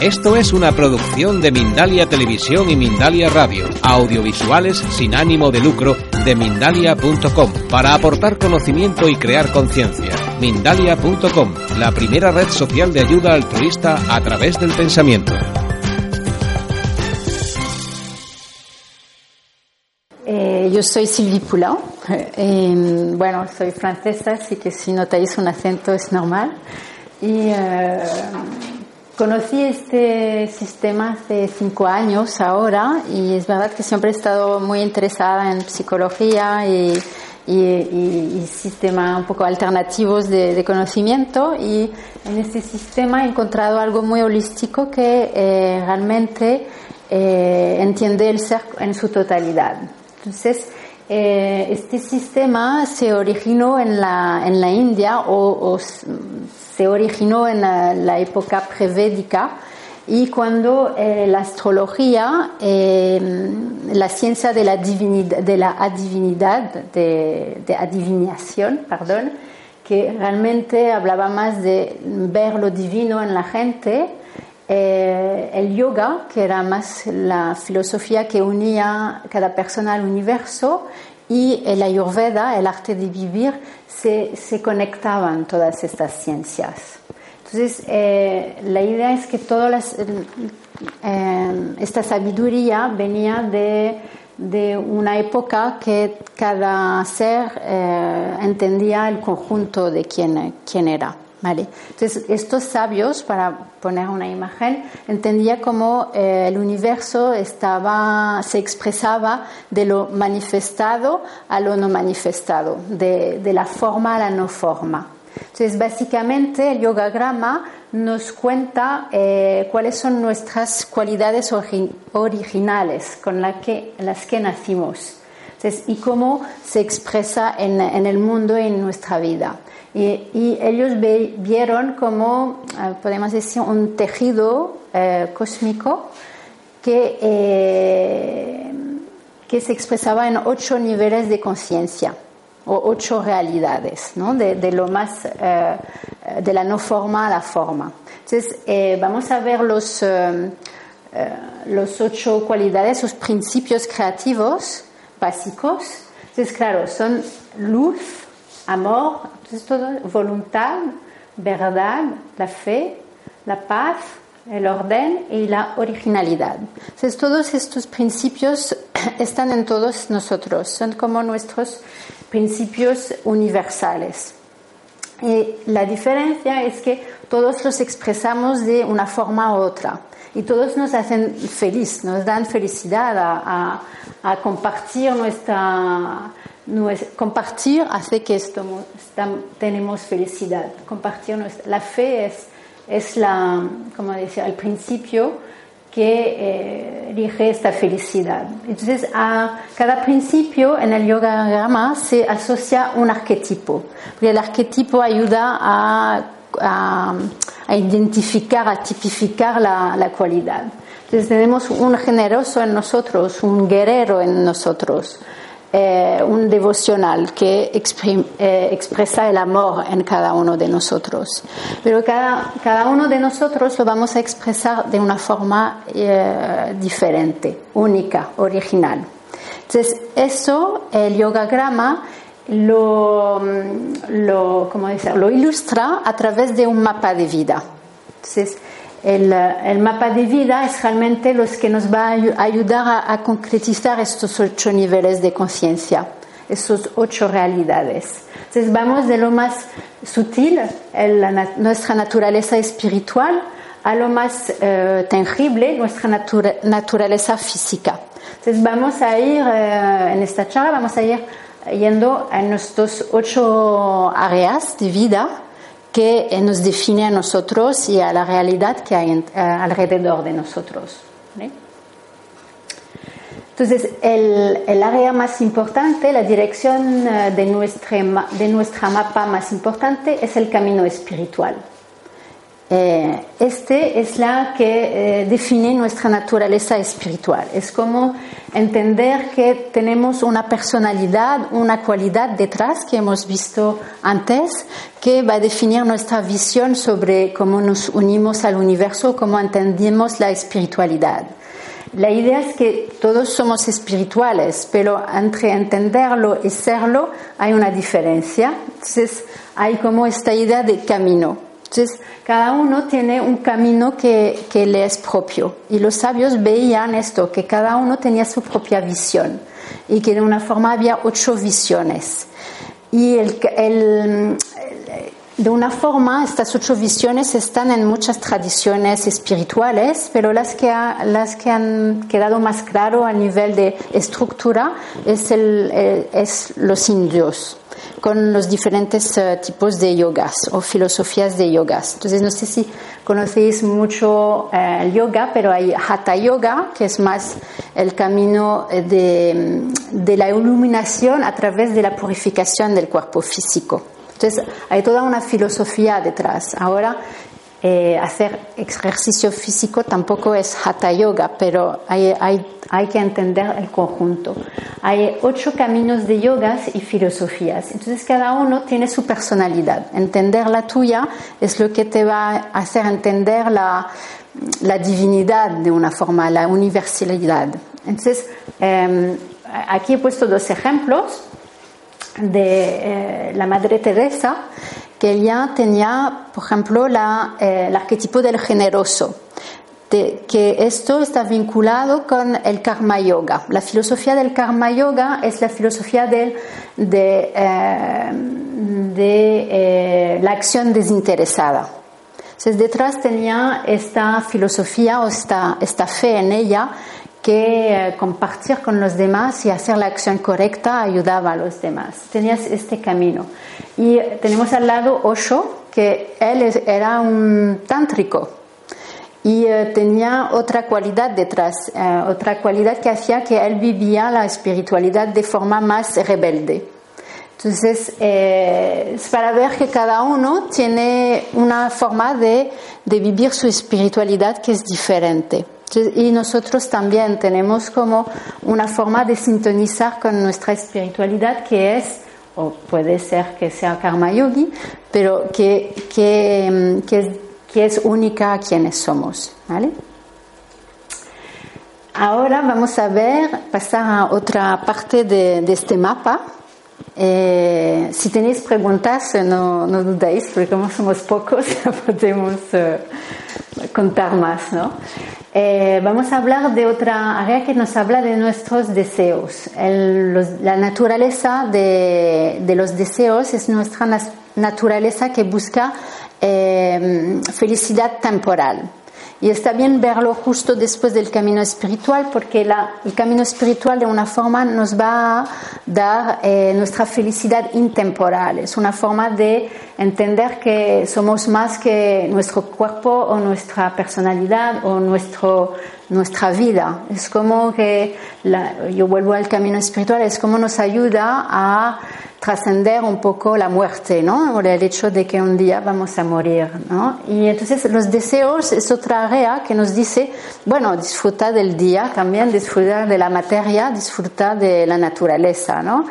Esto es una producción de Mindalia Televisión y Mindalia Radio, audiovisuales sin ánimo de lucro de mindalia.com, para aportar conocimiento y crear conciencia. Mindalia.com, la primera red social de ayuda altruista a través del pensamiento. Eh, yo soy Sylvie Poulain. Eh, bueno, soy francesa, así que si notáis un acento es normal. Y eh, conocí este sistema hace cinco años ahora y es verdad que siempre he estado muy interesada en psicología y, y, sistemas un poco alternativos de, conocimiento y en este sistema he encontrado algo muy holístico que eh, realmente eh, entiende el ser en su totalidad. Entonces, eh, este sistema se originó en la, en la India o, o se originó en la, época prevédica y cuando eh, la astrología, eh, la ciencia de la divinidad, de la adivinidad, de, adivinación, perdón, que realmente hablaba más de ver lo divino en la gente, eh, el yoga, que era más la filosofía que unía cada persona al universo, y el ayurveda, el arte de vivir, se, conectaban todas estas ciencias. Entonces, eh, la idea es que toda eh, esta sabiduría venía de, una época que cada ser entendía el conjunto de quién, quién era. Entonces, estos sabios, para poner una imagen, entendía cómo eh, el universo estaba, se expresaba de lo manifestado a lo no manifestado, de, la forma a la no forma. Entonces, básicamente, el yogagrama nos cuenta eh, cuáles son nuestras cualidades originales con las que nacimos y cómo se expresa en, en el mundo y en nuestra vida. Y, ellos vieron como, eh, podemos decir, un tejido eh, cósmico que, eh, que se expresaba en ocho niveles de conciencia o ocho realidades, ¿no? de, lo más, de la no forma a la forma. Entonces, vamos a ver los, los ocho cualidades, los principios creativos básicos. Entonces, claro, son luz, amor, entonces todo, voluntad, verdad, la fe, la paz, el orden y la originalidad. Entonces todos estos principios están en todos nosotros, son como nuestros principios universales. Y la diferencia es que todos los expresamos de una forma u otra y todos nos hacen feliz, nos dan felicidad a, a compartir nuestra, compartir hace que esto, tenemos felicidad. Compartir la fe es, es la, como decía, el principio que eh, elige esta felicidad. Entonces, a cada principio en el yoga grama se asocia un arquetipo, porque el arquetipo ayuda a, a, identificar, a tipificar la, la cualidad. Entonces, tenemos un generoso en nosotros, un guerrero en nosotros, eh, un devocional que eh, expresa el amor en cada uno de nosotros. Pero cada, cada uno de nosotros lo vamos a expresar de una forma eh, diferente, única, original. Entonces, eso, el yogagrama, lo, lo, ¿cómo decir? lo ilustra a través de un mapa de vida. Entonces, el, el, mapa de vida es realmente lo que nos va a ayudar a, concretizar estos ocho niveles de conciencia, esas ocho realidades. Entonces vamos de lo más sutil, nuestra naturaleza espiritual, a lo más eh, tangible, nuestra naturaleza física. Entonces vamos a ir, eh, en esta charla, vamos a ir yendo a nuestros ocho áreas de vida que nos define a nosotros y a la realidad que hay eh, alrededor de nosotros. Entonces, el, el, área más importante, la dirección eh, de, nuestra, de nuestra mapa más importante es el camino espiritual. Eh, este es la que eh, define nuestra naturaleza espiritual. Es como entender que tenemos una personalidad, una cualidad detrás que hemos visto antes, que va a definir nuestra visión sobre cómo nos unimos al universo, cómo entendemos la espiritualidad. La idea es que todos somos espirituales, pero entre entenderlo y serlo hay una diferencia. Entonces hay como esta idea de camino. Entonces, cada uno tiene un camino que, le es propio. Y los sabios veían esto, que cada uno tenía su propia visión y que de una forma había ocho visiones. Y el, el, de una forma, estas ocho visiones están en muchas tradiciones espirituales, pero las que, ha, las que han quedado más claro a nivel de estructura es, el, es los indios con los diferentes uh, tipos de yogas o filosofías de yogas. Entonces, no sé si conocéis mucho uh, el yoga, pero hay Hatha Yoga, que es más el camino de, de la iluminación a través de la purificación del cuerpo físico. Entonces, hay toda una filosofía detrás. Ahora, eh, hacer ejercicio físico tampoco es hatha yoga, pero hay, hay, hay, que entender el conjunto. Hay ocho caminos de yogas y filosofías, entonces cada uno tiene su personalidad. Entender la tuya es lo que te va a hacer entender la, la divinidad de una forma, la universalidad. Entonces, eh, aquí he puesto dos ejemplos de eh, la Madre Teresa que ella tenía, por ejemplo, la, eh, el arquetipo del generoso, que esto está vinculado con el karma yoga. La filosofía del karma yoga es la filosofía de, de, eh, de la acción desinteresada. Entonces, detrás tenía esta filosofía o esta, esta fe en ella que eh, compartir con los demás y hacer la acción correcta ayudaba a los demás. Tenías este camino. Y tenemos al lado Osho, que él era un tántrico y eh, tenía otra cualidad detrás, eh, otra cualidad que hacía que él vivía la espiritualidad de forma más rebelde. Entonces, es para ver que cada uno tiene una forma de, de vivir su espiritualidad que es diferente. Y nosotros también tenemos como una forma de sintonizar con nuestra espiritualidad que es, o puede ser que sea karma yogi, pero que, que, que, es, única a quienes somos. ¿vale? Ahora vamos a ver, pasar a otra parte de, este mapa. Eh, si tenéis preguntas, no, no, dudéis, porque como somos pocos, podemos eh, contar más. ¿no? Eh, vamos a hablar de otra área que nos habla de nuestros deseos. la naturaleza de, los deseos es nuestra naturaleza que busca eh, felicidad temporal. Y está bien verlo justo después del camino espiritual, porque el camino espiritual de una forma nos va a dar eh, nuestra felicidad intemporal. Es una forma de entender que somos más que nuestro cuerpo o nuestra personalidad o nuestro, nuestra vida. Es como que, yo vuelvo al camino espiritual, es como nos ayuda a trascender un poco la muerte, ¿no? O el hecho de que un día vamos a morir, ¿no? Y entonces los deseos es otra área que nos dice, bueno, disfruta del día, también disfrutar de la materia, disfruta de la naturaleza, ¿no?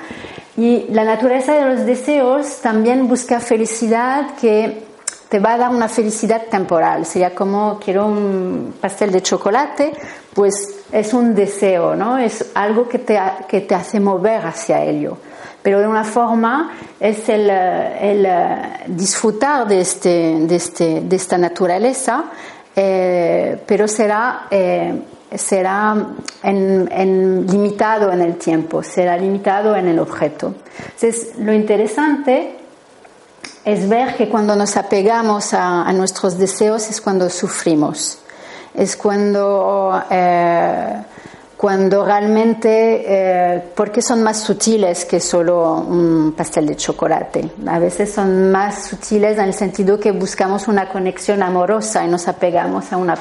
Y la naturaleza de los deseos también busca felicidad que te va a dar una felicidad temporal. Sería como quiero un pastel de chocolate, pues es un deseo, ¿no? Es algo que te, que te hace mover hacia ello pero de una forma es el, el disfrutar de, este, de, este, de esta naturaleza, eh, pero será, eh, será en, en, limitado en el tiempo, será limitado en el objeto. Entonces, lo interesante es ver que cuando nos apegamos a, a nuestros deseos es cuando sufrimos, es cuando... Eh, cuando realmente, eh, porque son más sutiles que solo un pastel de chocolate. A veces son más sutiles en el sentido que buscamos una conexión amorosa y nos apegamos a, una,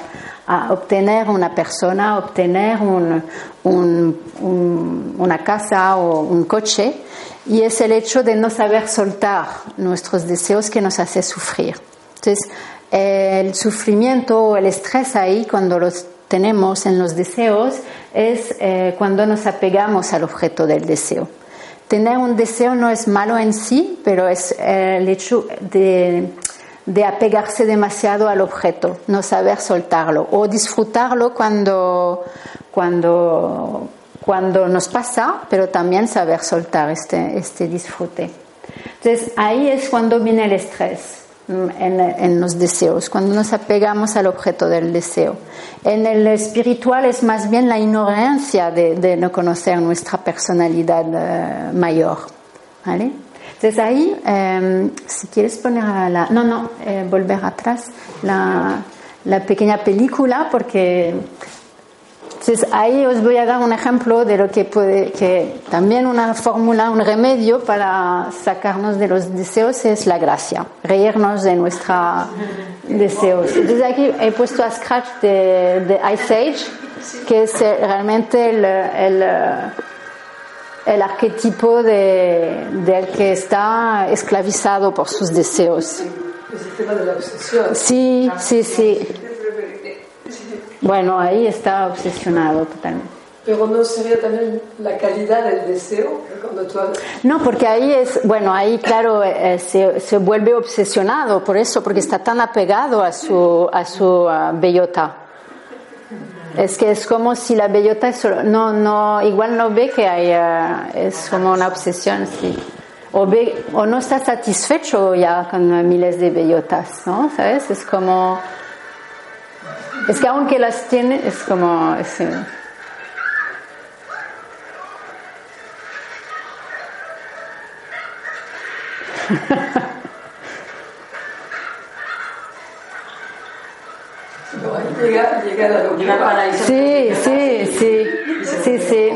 a obtener una persona, a obtener un, un, una casa o un coche. Y es el hecho de no saber soltar nuestros deseos que nos hace sufrir. Entonces, el sufrimiento o el estrés ahí, cuando los tenemos en los deseos, es eh, cuando nos apegamos al objeto del deseo. Tener un deseo no es malo en sí, pero es eh, el hecho de, de, apegarse demasiado al objeto, no saber soltarlo o disfrutarlo cuando, cuando, cuando nos pasa, pero también saber soltar este, este disfrute. Entonces ahí es cuando viene el estrés. En, en, los deseos, cuando nos apegamos al objeto del deseo. En el espiritual es más bien la ignorancia de, de no conocer nuestra personalidad uh, mayor. ¿vale? Entonces ahí, eh, si quieres poner a la... No, no, eh, volver atrás la, la pequeña película porque entonces ahí os voy a dar un ejemplo de lo que puede, que también una fórmula, un remedio para sacarnos de los deseos es la gracia, reírnos de nuestros deseos. Entonces aquí he puesto a Scratch de, de Ice Age, que es realmente el, el, el arquetipo de, del que está esclavizado por sus deseos. El sistema de la obsesión. Sí, sí, sí. Bueno, ahí está obsesionado totalmente. Pero no sería también la calidad del deseo cuando tú No, porque ahí es, bueno, ahí claro eh, se, se, vuelve obsesionado por eso, porque está tan apegado a su, a su uh, bellota. Es que es como si la bellota es solo, no, no, igual no ve que hay, uh, es como una obsesión, sí. O, ve, o no está satisfecho ya con miles de bellotas, ¿no? ¿Sabes? Es como es que aunque las tiene, es como... Es, Llega, llega. Sí, sí, sí, sí, sí.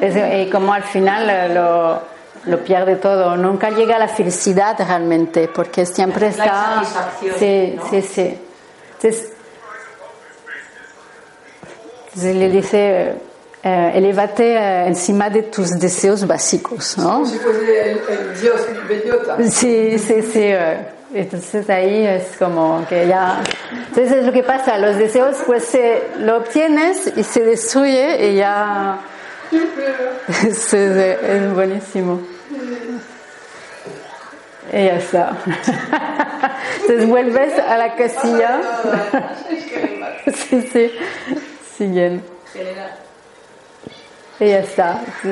Es, y como al final lo, lo pierde todo, nunca llega a la felicidad realmente, porque siempre está... La satisfacción, sí, ¿no? sí, sí. Entonces, entonces le dice, eh, elévate eh, encima de tus deseos básicos, ¿no? Si fuese el, el dios bellota. Sí, sí, sí. eh. Entonces ahí es como que ya... Entonces es lo que pasa, los deseos pues se, lo obtienes y se destruye y ya... Es- es buenísimo. Y ya está. Entonces vuelves a la casilla. Sí, sí. Siguiente. Y ya está. Sí.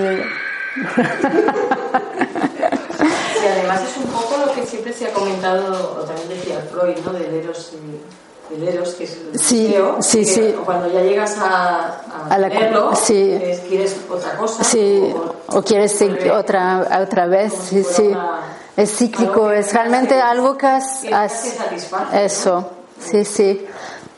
Y además es un poco lo que siempre se ha comentado, o también decía Freud, ¿no? Del eros y del eros, que es el Sí, deseo, sí, que sí. Cuando ya llegas a, a, A la- tenerlo, sí. es- quieres otra cosa. Sí, o- o quieres otra, otra vez, sí, si sí. una- Es cíclico, es realmente algo que has... has- Eso, sí, sí.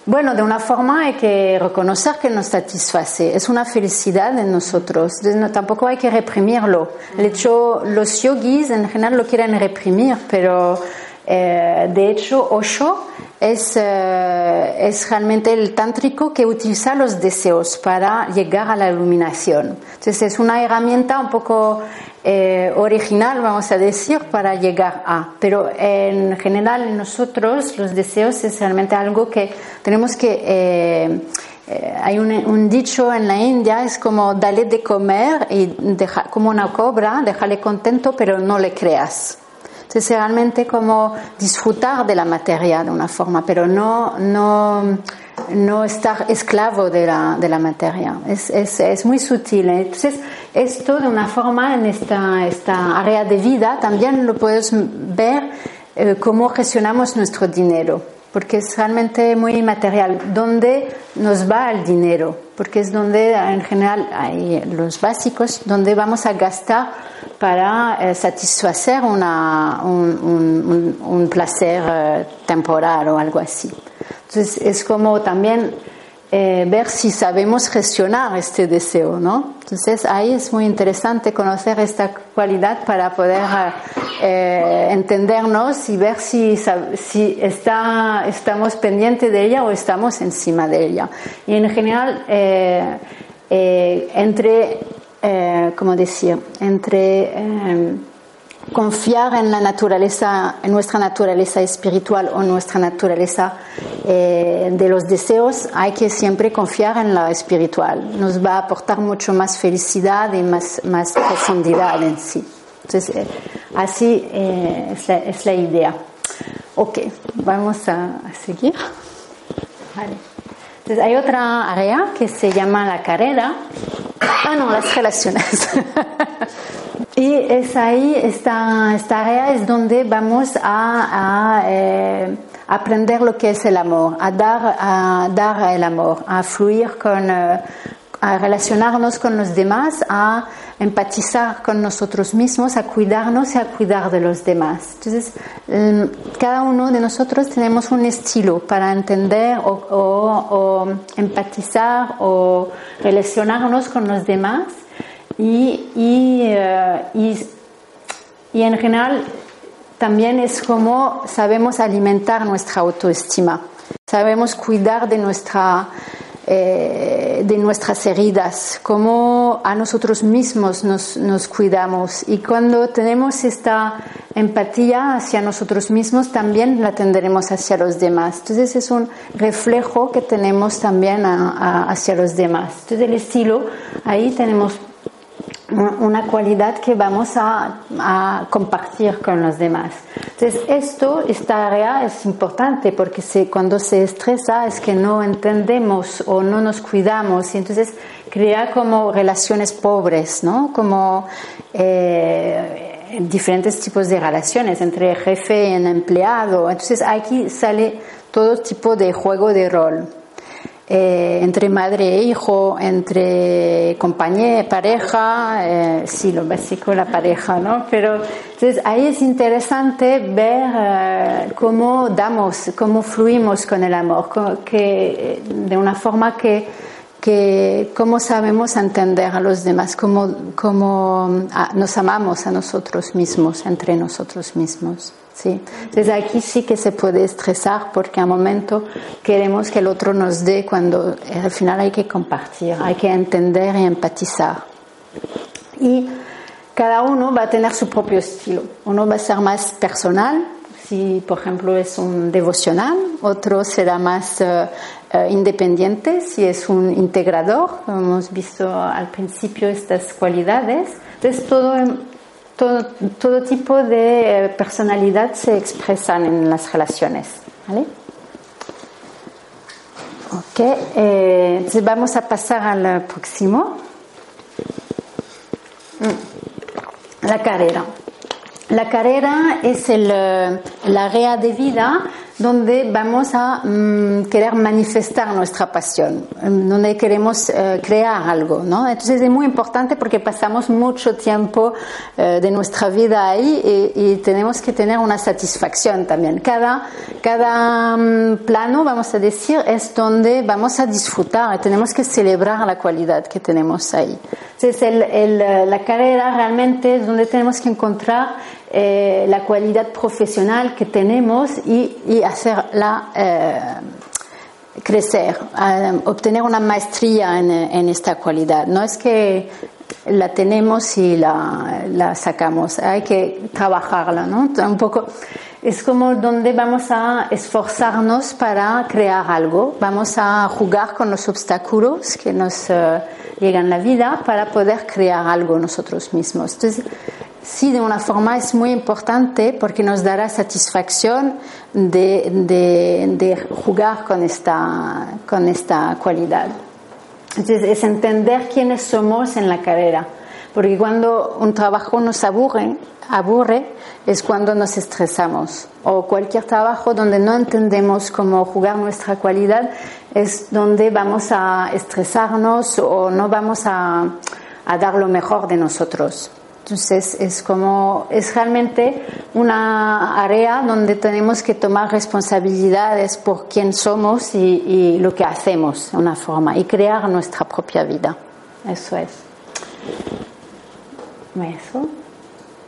Bueno, de una forma hay que reconocer que nos satisface, es una felicidad en nosotros, tampoco hay que reprimirlo. De hecho, los yogis en general lo quieren reprimir, pero eh, de hecho Osho es, eh, es realmente el tántrico que utiliza los deseos para llegar a la iluminación. Entonces es una herramienta un poco eh, original, vamos a decir, para llegar a. Pero en general nosotros los deseos es realmente algo que tenemos que... eh, eh, hay un, dicho en la India, es como dale de comer y deja, como una cobra, déjale contento, pero no le creas. Entonces, es realmente como disfrutar de la materia de una forma, pero no, no, no estar esclavo de la, de la materia. Es, es, es muy sutil. Entonces, esto de una forma en esta, esta área de vida también lo puedes ver eh, cómo gestionamos nuestro dinero, porque es realmente muy material. ¿Dónde nos va el dinero? Porque es donde, en general, hay los básicos, donde vamos a gastar para eh, satisfacer una, un, placer eh, temporal o algo así. Entonces es como también eh, ver si sabemos gestionar este deseo, ¿no? Entonces ahí es muy interesante conocer esta cualidad para poder eh, entendernos y ver si, si está, estamos pendientes de ella o estamos encima de ella. Y en general, eh, entre, ¿cómo decir? Entre eh, confiar en la naturaleza, en nuestra naturaleza espiritual o nuestra naturaleza eh, de los deseos, hay que siempre confiar en la espiritual. Nos va a aportar mucho más felicidad y más, más profundidad en sí. Entonces, eh, así eh, es, la, es, la, idea. Ok, vamos a, a seguir. Vale. Entonces, hay otra área que se llama la carrera. Ah, no, las relaciones. y es ahí, esta, esta área es donde vamos a, eh, aprender lo que es el amor, a dar, a dar el amor, a fluir con, eh, a relacionarnos con los demás, a empatizar con nosotros mismos, a cuidarnos y a cuidar de los demás. Entonces, cada uno de nosotros tenemos un estilo para entender o, empatizar o relacionarnos con los demás y, y, uh, y, y en general también es como sabemos alimentar nuestra autoestima, sabemos cuidar de nuestra eh, de nuestras heridas, cómo a nosotros mismos nos, cuidamos. Y cuando tenemos esta empatía hacia nosotros mismos, también la tendremos hacia los demás. Entonces es un reflejo que tenemos también hacia los demás. Entonces el estilo, ahí tenemos una cualidad que vamos a, compartir con los demás. Entonces, esto, esta área es importante porque se, cuando se estresa es que no entendemos o no nos cuidamos y entonces crea como relaciones pobres, ¿no? Como eh, diferentes tipos de relaciones entre jefe y empleado. Entonces, aquí sale todo tipo de juego de rol eh, entre madre e hijo, entre compañera, pareja, eh, sí, lo básico la pareja, ¿no? Pero entonces ahí es interesante ver eh, cómo damos, cómo fluimos con el amor, que, de una forma que, que cómo sabemos entender a los demás, cómo, cómo nos amamos a nosotros mismos, entre nosotros mismos. Sí. Entonces aquí sí que se puede estresar porque a momento queremos que el otro nos dé cuando al final hay que compartir, hay que entender y empatizar. Y cada uno va a tener su propio estilo. Uno va a ser más personal, si por ejemplo es un devocional, otro será más uh, uh, independiente, si es un integrador, hemos visto al principio estas cualidades. Entonces todo todo, todo tipo de personalidad se expresan en las relaciones. ¿vale? Ok, eh, entonces vamos a pasar al próximo. La carrera. La carrera es el, el área de vida donde vamos a um, querer manifestar nuestra pasión, um, donde queremos uh, crear algo, ¿no? Entonces es muy importante porque pasamos mucho tiempo uh, de nuestra vida ahí y, tenemos que tener una satisfacción también. Cada, cada um, plano, vamos a decir, es donde vamos a disfrutar y tenemos que celebrar la cualidad que tenemos ahí. Entonces el, el, la carrera realmente es donde tenemos que encontrar eh, la cualidad profesional que tenemos y, hacerla eh, crecer, eh, obtener una maestría en, en, esta cualidad. No es que la tenemos y la, la sacamos, hay que trabajarla, ¿no? Un poco es como donde vamos a esforzarnos para crear algo, vamos a jugar con los obstáculos que nos uh, llegan en la vida para poder crear algo nosotros mismos. Entonces, sí, de una forma es muy importante porque nos dará satisfacción de, de, de jugar con esta, con esta cualidad. Entonces, es entender quiénes somos en la carrera. Porque cuando un trabajo nos aburre, aburre es cuando nos estresamos. O cualquier trabajo donde no entendemos cómo jugar nuestra cualidad es donde vamos a estresarnos o no vamos a, a dar lo mejor de nosotros. Entonces es como, es realmente una área donde tenemos que tomar responsabilidades por quién somos y, y lo que hacemos de una forma y crear nuestra propia vida. Eso es. Eso.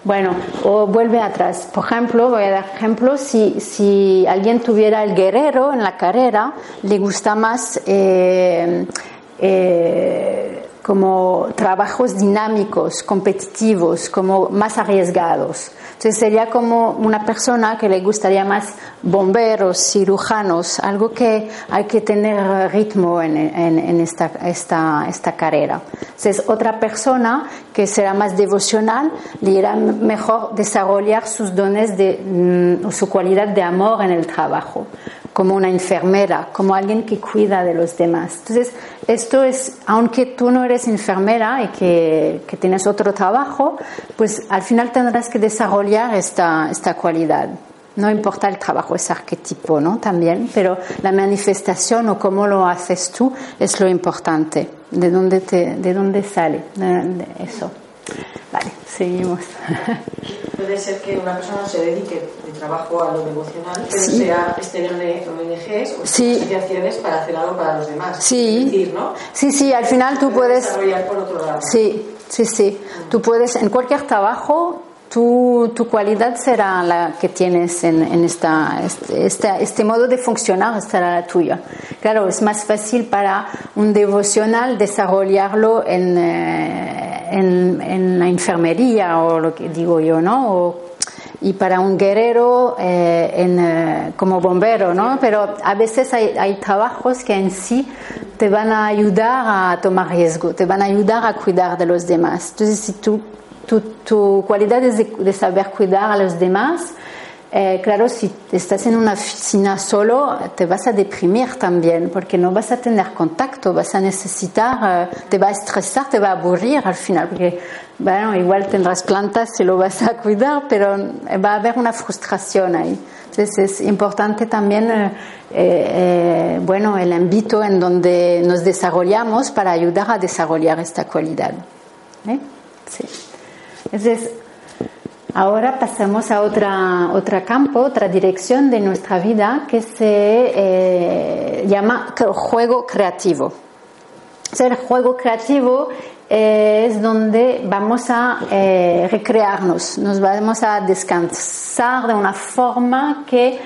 Bueno, o vuelve atrás. Por ejemplo, voy a dar ejemplo, si, si alguien tuviera el guerrero en la carrera, le gusta más eh, eh, como trabajos dinámicos, competitivos, como más arriesgados. Entonces sería como una persona que le gustaría más bomberos, cirujanos, algo que hay que tener ritmo en, en, esta, esta, esta, carrera. Entonces otra persona que será más devocional le irá mejor desarrollar sus dones de mm, su cualidad de amor en el trabajo como una enfermera, como alguien que cuida de los demás. Entonces, esto es, aunque tú no eres enfermera y que, que tienes otro trabajo, pues al final tendrás que desarrollar esta, esta cualidad. No importa el trabajo, es arquetipo, ¿no? También, pero la manifestación o cómo lo haces tú es lo importante. ¿De dónde, te, de dónde sale eso? Vale, seguimos. Puede ser que una persona se dedique de trabajo a lo devocional, pero sea exterior de ONGs o sí. asociaciones para hacer algo para los demás. Sí. ¿no? Sí, sí, al final tú puedes. Desarrollar por otro lado. Sí, sí, sí. Tú puedes, en cualquier trabajo, tu, tu, cualidad será la que tienes en, en esta, este, este, modo de funcionar será la tuya. Claro, es más fácil para un devocional desarrollarlo en, eh, en, la enfermería o lo que digo yo, ¿no? O, y para un guerrero eh, en, eh, como bombero, ¿no? Pero a veces hay, hay, trabajos que en sí te van a ayudar a tomar riesgo, te van a ayudar a cuidar de los demás. Entonces, si tú tu, tu cualidad es de, saber cuidar a los demás. Eh, claro, si estás en una oficina solo, te vas a deprimir también, porque no vas a tener contacto, vas a necesitar, eh, te va a estresar, te va a aburrir al final, porque, bueno, igual tendrás plantas si lo vas a cuidar, pero va a haber una frustración ahí. Entonces es importante también, eh, eh bueno, el ámbito en donde nos desarrollamos para ayudar a desarrollar esta cualidad. ¿Eh? Sí. Entonces, ahora pasamos a otra, otro campo, otra dirección de nuestra vida que se eh, llama juego creativo. el juego creativo eh, es donde vamos a eh, recrearnos, nos vamos a descansar de una forma que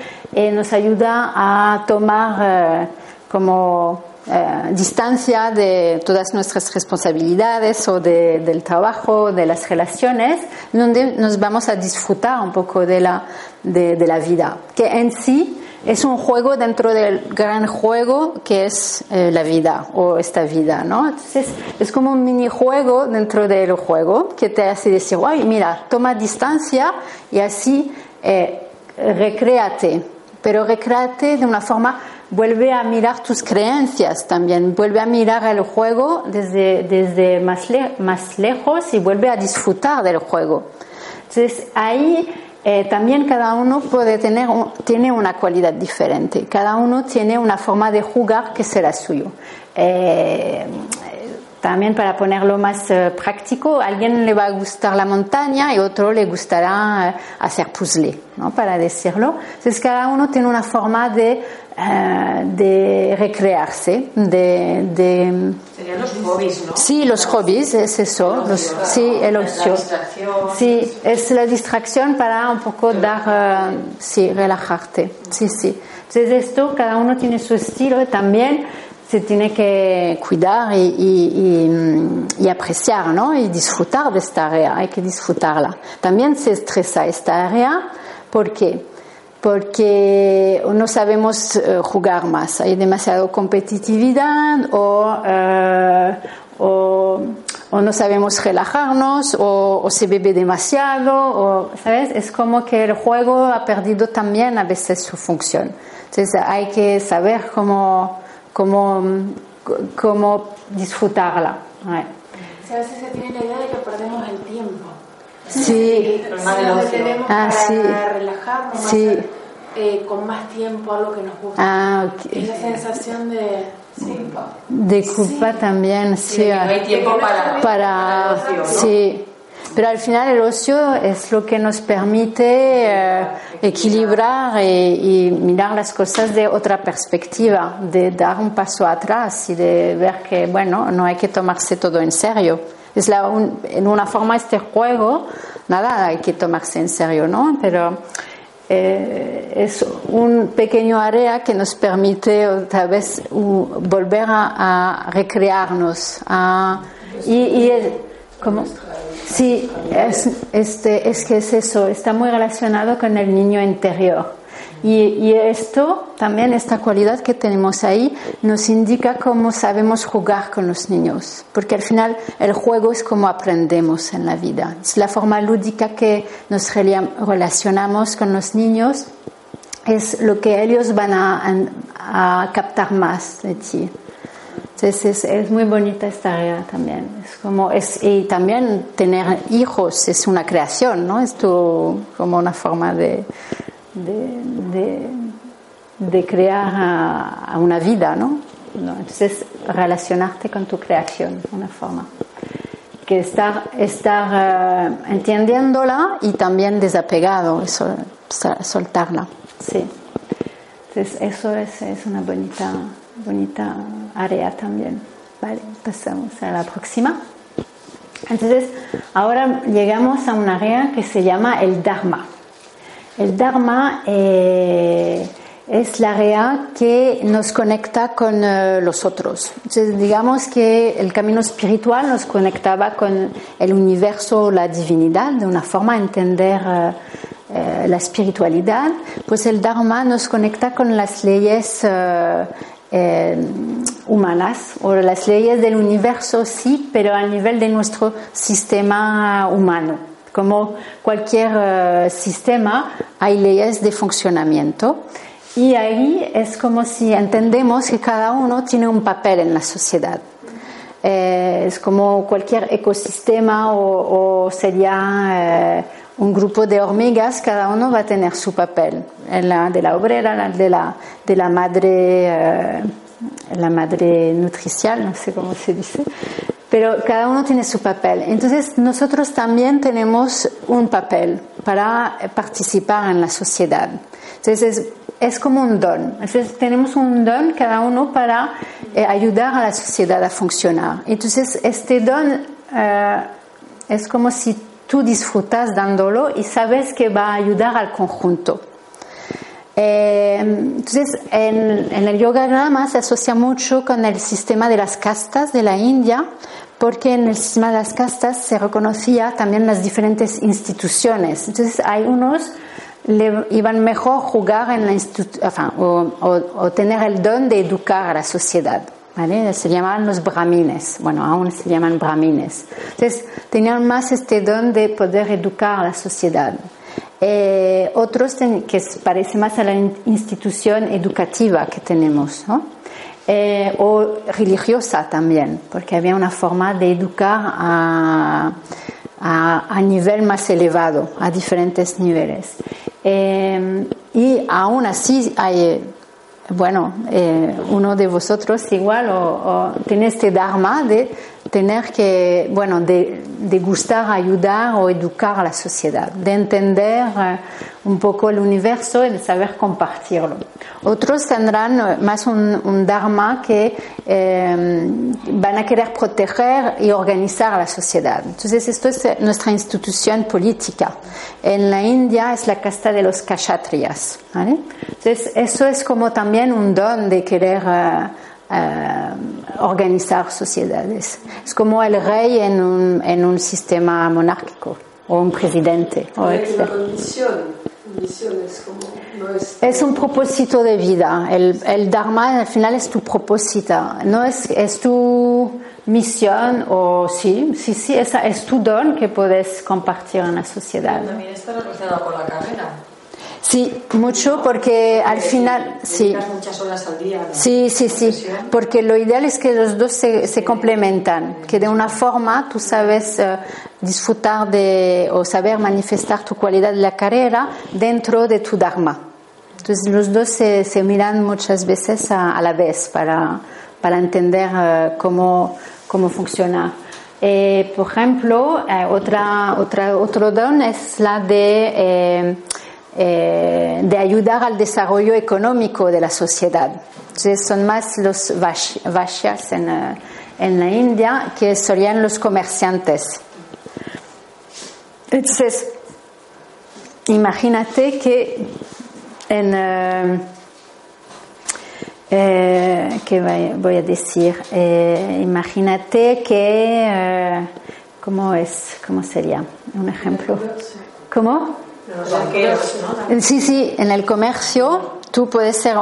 nos ayuda a tomar como eh, distancia de todas nuestras responsabilidades o del trabajo, de las relaciones, donde nos vamos a disfrutar un poco de la, de, la vida, que en sí es un juego dentro del gran juego que es eh, la vida o esta vida, ¿no? Entonces es como un minijuego dentro del juego que te hace decir, ay, mira, toma distancia y así eh, recréate, pero recréate de una forma vuelve a mirar tus creencias también, vuelve a mirar el juego desde, desde más, más lejos y vuelve a disfrutar del juego. Entonces ahí eh, también cada uno puede tener tiene una cualidad diferente, cada uno tiene una forma de jugar que será suyo. Eh, también para ponerlo más eh, práctico, a alguien le va a gustar la montaña y otro le gustará hacer puzzle, ¿no? para decirlo. Entonces cada uno tiene una forma de eh, de recrearse, de, de, Serían los hobbies, ¿no? Sí, los hobbies, es eso. los, sí, el ocio. Sí, es la distracción para un poco dar, uh, sí, relajarte. Sí, sí. Entonces esto, cada uno tiene su estilo también se tiene que cuidar y, y, y, apreciar, ¿no? Y disfrutar de esta área, hay que disfrutarla. También se estresa esta área, ¿por qué? porque no sabemos eh, jugar más, hay demasiada competitividad eh, o, o, no sabemos relajarnos o, se bebe demasiado, o, ¿sabes? Es como que el juego ha perdido también a veces su función. Entonces hay que saber cómo, cómo, cómo disfrutarla. a veces se tiene la idea de que perdemos el tiempo. Sí. tenemos ah, para relajarnos, sí. eh, con más tiempo algo que nos gusta. Ah, okay. Esa sensación de culpa. De culpa también, sí. no hay tiempo para, para, sí. Pero al final el ocio es lo que nos permite eh, equilibrar y, mirar las cosas de otra perspectiva, de dar un paso atrás y de ver que, bueno, no hay que tomarse todo en serio. Es la en una forma este juego, nada, hay que tomarse en serio, ¿no? Pero eh, es un pequeño área que nos permite otra vez volver a, recrearnos, a Y, ¿cómo? Sí, es, este, es que es eso, está muy relacionado con el niño interior. Y, y esto, también esta cualidad que tenemos ahí, nos indica cómo sabemos jugar con los niños. Porque al final el juego es como aprendemos en la vida. Es la forma lúdica que nos rela- relacionamos con los niños, es lo que ellos van a, a captar más de ti. Entonces es, es muy bonita esta área también. Es como es, y también tener hijos es una creación, ¿no? Es tu- como una forma de, de, de, de crear a, a una vida, ¿no? ¿no? Entonces relacionarte con tu creación, una forma. Que estar, estar eh, entendiéndola y también desapegado, sa- soltarla. Sí. Entonces, eso es, es una bonita, bonita área también. Vale, pasamos a la próxima. Entonces, ahora llegamos a un área que se llama el Dharma. El Dharma eh, es la área que nos conecta con eh, los otros. Entonces, digamos que el camino espiritual nos conectaba con el universo, la divinidad, de una forma de entender eh, eh, la espiritualidad. Pues el Dharma nos conecta con las leyes eh, humanas o las leyes del universo, sí, pero a nivel de nuestro sistema humano. Como cualquier eh, sistema, hay leyes de funcionamiento y ahí es como si entendemos que cada uno tiene un papel en la sociedad. Eh, es como cualquier ecosistema o, sería un grupo de hormigas, cada uno va a tener su papel. La de la obrera, la de la, de la madre, eh, la madre nutricial, no sé cómo se dice, pero cada uno tiene su papel. Entonces nosotros también tenemos un papel para participar en la sociedad. Entonces es, como un don. Entonces tenemos un don cada uno para eh, ayudar a la sociedad a funcionar. Entonces este don eh, es como si tú disfrutas dándolo y sabes que va a ayudar al conjunto. Eh, entonces, en, el yoga grama se asocia mucho con el sistema de las castas de la India, porque en el sistema de las castas se reconocía también las diferentes instituciones. Entonces, hay unos le iban mejor jugar en la institu- o tener el don de educar a la sociedad. ¿Vale? Se llamaban los brahmines, bueno, aún se llaman brahmines. Entonces, tenían más este don de poder educar a la sociedad. Eh, otros ten- que parece más a la in- institución educativa que tenemos, ¿no? Eh, o religiosa también, porque había una forma de educar a, a, a nivel más elevado, a diferentes niveles. Eh, y aún así hay, bueno, eh, uno de vosotros igual o, o tiene este dharma de tener que, bueno, de, de gustar ayudar o educar a la sociedad, de entender eh, un poco el universo y de saber compartirlo. Otros tendrán eh, más un, un dharma que eh, van a querer proteger y organizar a la sociedad. Entonces, esto es eh, nuestra institución política. En la India es la casta de los kshatriyas. ¿vale? Entonces, eso es como también un don de querer eh, organizar sociedades. Es como el rey en un, en un sistema monárquico o un presidente. o etc. una condición. Misión es como. No es, Es un propósito de vida. El, el Dharma al final es tu propósito. No es, es tu misión o sí, sí, sí, esa es tu don que puedes compartir en la sociedad. También está relacionado con la carrera. Sí, mucho porque al final, sí. Muchas horas al día. Sí, sí, sí, porque lo ideal es que los dos se, se complementan, que de una forma tú sabes eh, disfrutar de o saber manifestar tu cualidad de la carrera dentro de tu Dharma. Entonces los dos se, se miran muchas veces a, a la vez para, para entender eh, cómo, cómo funciona. Eh, por ejemplo, otra, otra, otro don es la de, eh, de ayudar al desarrollo económico de la sociedad. Entonces son más los vash- vashyas en, eh, en la India que serían los comerciantes. Entonces, imagínate que en, eh, Eh, ¿Qué voy a decir? Imagínate que, ¿cómo es? ¿Cómo sería? Un ejemplo. ¿Cómo? Sí, sí, en el comercio tú puedes ser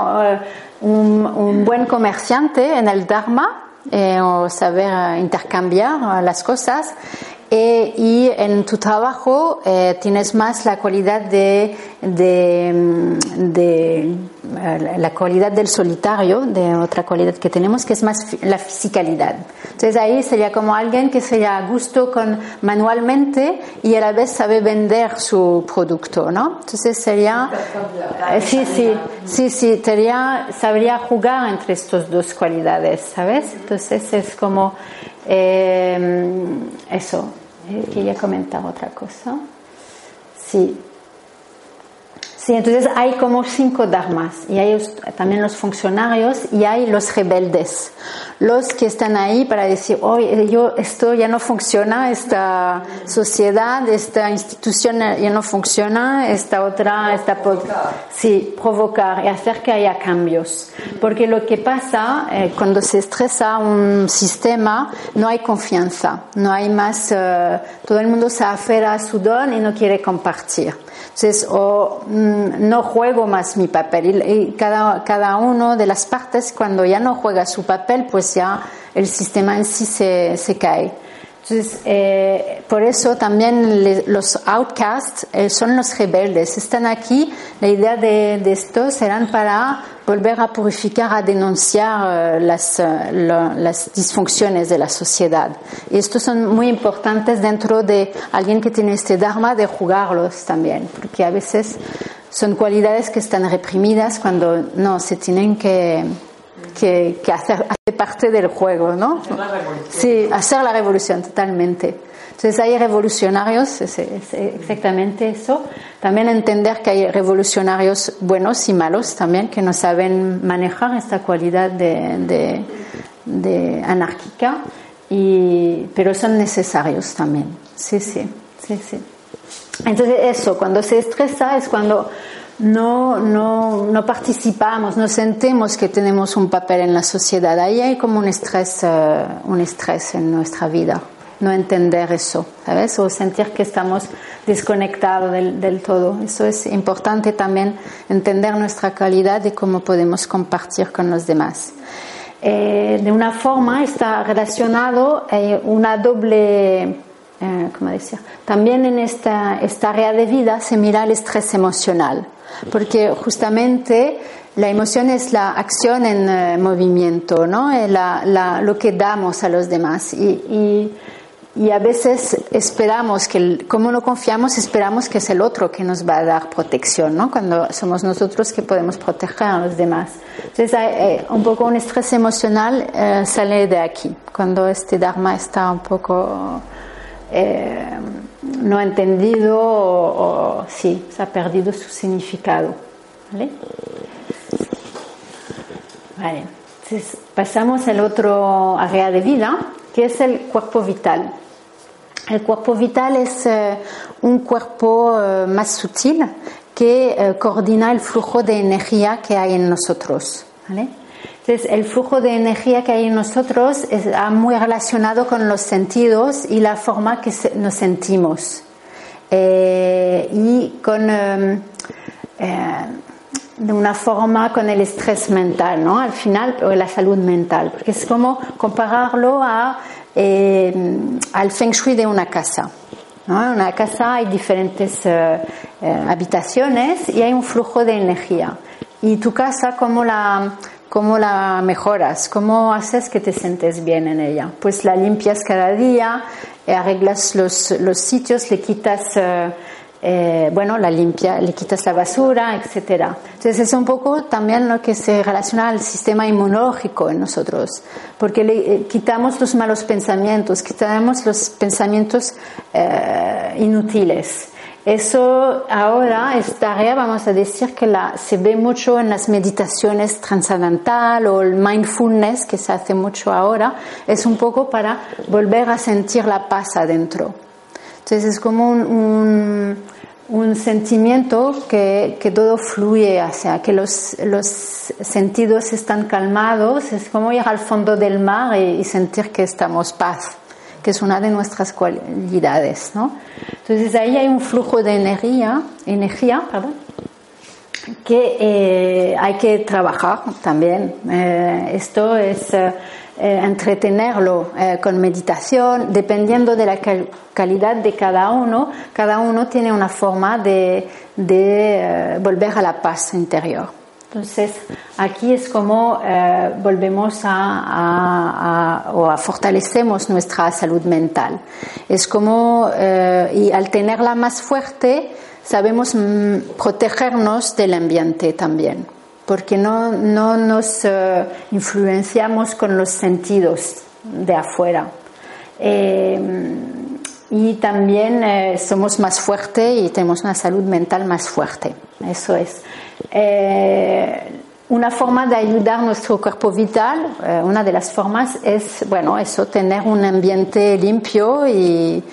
un, un buen comerciante en el Dharma o saber intercambiar las cosas eh, y en tu trabajo eh, tienes más la cualidad de, mm, eh, la cualidad del solitario, de otra cualidad que tenemos, que es más la fisicalidad. Entonces ahí sería como alguien que sería a gusto con manualmente y a la vez sabe vender su producto, ¿no? Entonces sería, sí, sí, sí, sí, sería, sabría jugar entre estas dos cualidades, ¿sabes? Entonces es como eso. Eh, quería comentar otra cosa. Sí. Sí, entonces hay como cinco dharmas y hay también los funcionarios y hay los rebeldes, los que están ahí para decir, oye, yo, esto ya no funciona, esta sociedad, esta institución ya no funciona, esta otra, esta sí, provocar y hacer que haya cambios. Porque lo que pasa eh, cuando se estresa un sistema, no hay confianza, no hay más, eh, todo el mundo se aferra a su don y no quiere compartir. Entonces, o mm, no juego más mi papel. Y, cada, cada uno de las partes, cuando ya no juega su papel, pues ya el sistema en sí se, se cae. Entonces, eh, por eso también los outcasts eh, son los rebeldes. Están aquí, la idea de, de esto serán para volver a purificar, a denunciar eh, las, las, disfunciones de la sociedad. Y estos son muy importantes dentro de alguien que tiene este dharma de jugarlos también, porque a veces son cualidades que están reprimidas cuando no se tienen que que, hace, parte del juego, ¿no? Hacer la revolución. Sí, hacer la revolución, totalmente. Entonces hay revolucionarios, es, exactamente eso. También entender que hay revolucionarios buenos y malos también, que no saben manejar esta cualidad de, anárquica, y, pero son necesarios también. Sí, sí, sí, sí. Entonces eso, cuando se estresa es cuando no, no, no participamos, no sentimos que tenemos un papel en la sociedad. Ahí hay como un estrés, eh, un estrés en nuestra vida. No entender eso, ¿sabes? O sentir que estamos desconectados del, del todo. Eso es importante también entender nuestra calidad y cómo podemos compartir con los demás. Eh, de una forma está relacionado eh, una doble ¿cómo decir? También en esta, esta área de vida se mira el estrés emocional porque justamente la emoción es la acción en eh, movimiento, ¿no? La, lo que damos a los demás. Y, a veces esperamos que, como no confiamos, esperamos que es el otro que nos va a dar protección, ¿no? Cuando somos nosotros que podemos proteger a los demás. Entonces, eh, un poco un estrés emocional eh, sale de aquí, cuando este Dharma está un poco no ha entendido o, sí, se ha perdido su significado. ¿Vale? Vale. Entonces, pasamos al otro área de vida, que es el cuerpo vital. El cuerpo vital es eh, un cuerpo eh, más sutil que eh, coordina el flujo de energía que hay en nosotros. Entonces, el flujo de energía que hay en nosotros está muy relacionado con los sentidos y la forma que nos sentimos. Y con, de una forma con el estrés mental, ¿no? Al final, o la salud mental, porque es como compararlo a, em, al feng shui de una casa. ¿no? En una casa hay diferentes eh, habitaciones y hay un flujo de energía. Y tu casa, como la ¿Cómo la mejoras? ¿Cómo haces que te sientes bien en ella? Pues la limpias cada día, eh, arreglas los, los sitios, le quitas, eh, eh, bueno, la limpia, le quitas la basura, etc. Entonces es un poco también lo que se relaciona al sistema inmunológico en nosotros, porque le quitamos los malos pensamientos, quitamos los pensamientos inútiles. Eso ahora, esta área, vamos a decir que se ve mucho en las meditaciones trascendental o el mindfulness que se hace mucho ahora, es un poco para volver a sentir la paz adentro. Entonces es como un, un sentimiento que, que todo fluye, o sea, que los, los, sentidos están calmados, es como ir al fondo del mar y, y, sentir que estamos paz, que es una de nuestras cualidades, ¿no? Entonces ahí hay un flujo de energía, energía, perdón, que eh, hay que trabajar también. Eh, esto es eh, entretenerlo con meditación, dependiendo de la calidad de cada uno. Cada uno tiene una forma de, de volver a la paz interior. Entonces, aquí es como volvemos a, o a fortalecemos nuestra salud mental. Es como, y al tenerla más fuerte, sabemos mm, protegernos del ambiente también, porque no, no nos uh, influenciamos con los sentidos de afuera. Eh, y también eh, somos más fuertes y tenemos una salud mental más fuerte. Eso es. Eh, una forma de ayudar nuestro cuerpo vital, una de las formas es, bueno, eso, tener un ambiente limpio y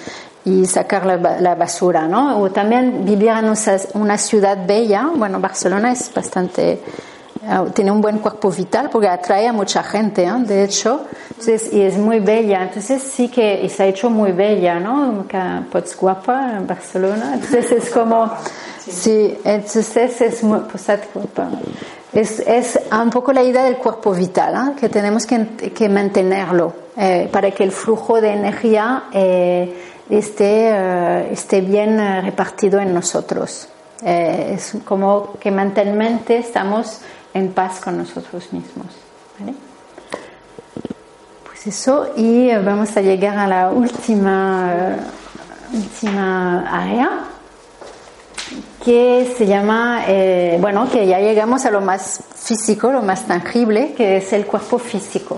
y sacar la, la, basura, ¿no? O también vivir en una ciudad bella. Bueno, Barcelona es bastante, eh, tiene un buen cuerpo vital porque atrae a mucha gente, ¿eh? de hecho, entonces, y es muy bella. Entonces sí que y se ha hecho muy bella, ¿no? Pues guapa en Barcelona. Entonces es como, sí, entonces es muy, pues, es, es un poco la idea del cuerpo vital, ¿eh? que tenemos que, que mantenerlo eh, para que el flujo de energía eh, esté, uh, esté bien uh, repartido en nosotros. Eh, es como que mentalmente estamos en paz con nosotros mismos. ¿vale? Pues eso, y uh, vamos a llegar a la última, última área que se llama, eh, bueno, que ya llegamos a lo más físico, lo más tangible, que es el cuerpo físico.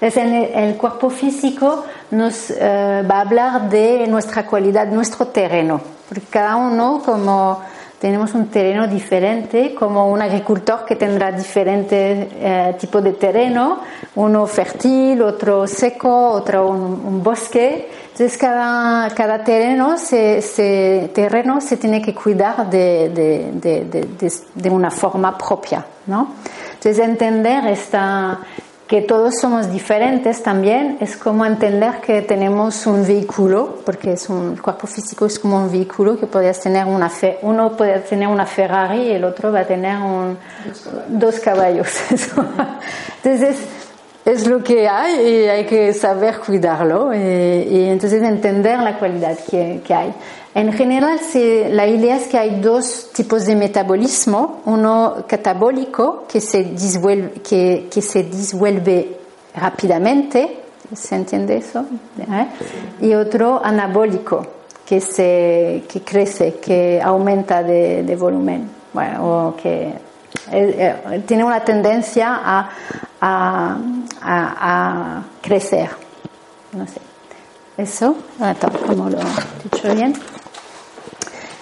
En el, cuerpo físico nos eh, va a hablar de nuestra cualidad, nuestro terreno, porque cada uno como tenemos un terreno diferente, como un agricultor que tendrá diferentes eh, tipos de terreno, uno fértil, otro seco, otro un, bosque. Entonces cada, cada terreno, se, se, terreno se tiene que cuidar de, de, de, de una forma propia. ¿no? Entonces entender esta, que todos somos diferentes también es como entender que tenemos un vehículo, porque es un el cuerpo físico es como un vehículo que podías tener una fe, uno puede tener una Ferrari y el otro va a tener un, dos caballos. entonces es lo que hay y hay que saber cuidarlo y, y entonces entender la cualidad que, que hay. En general, la idea es que hay dos tipos de metabolismo, uno catabólico, que se disuelve, que, que se disuelve rápidamente, ¿se entiende eso? ¿Eh? Y otro anabólico, que, se, que crece, que aumenta de, de volumen, bueno, o que eh, eh, tiene una tendencia a, a, a, a crecer. No sé. Eso, como lo he dicho bien.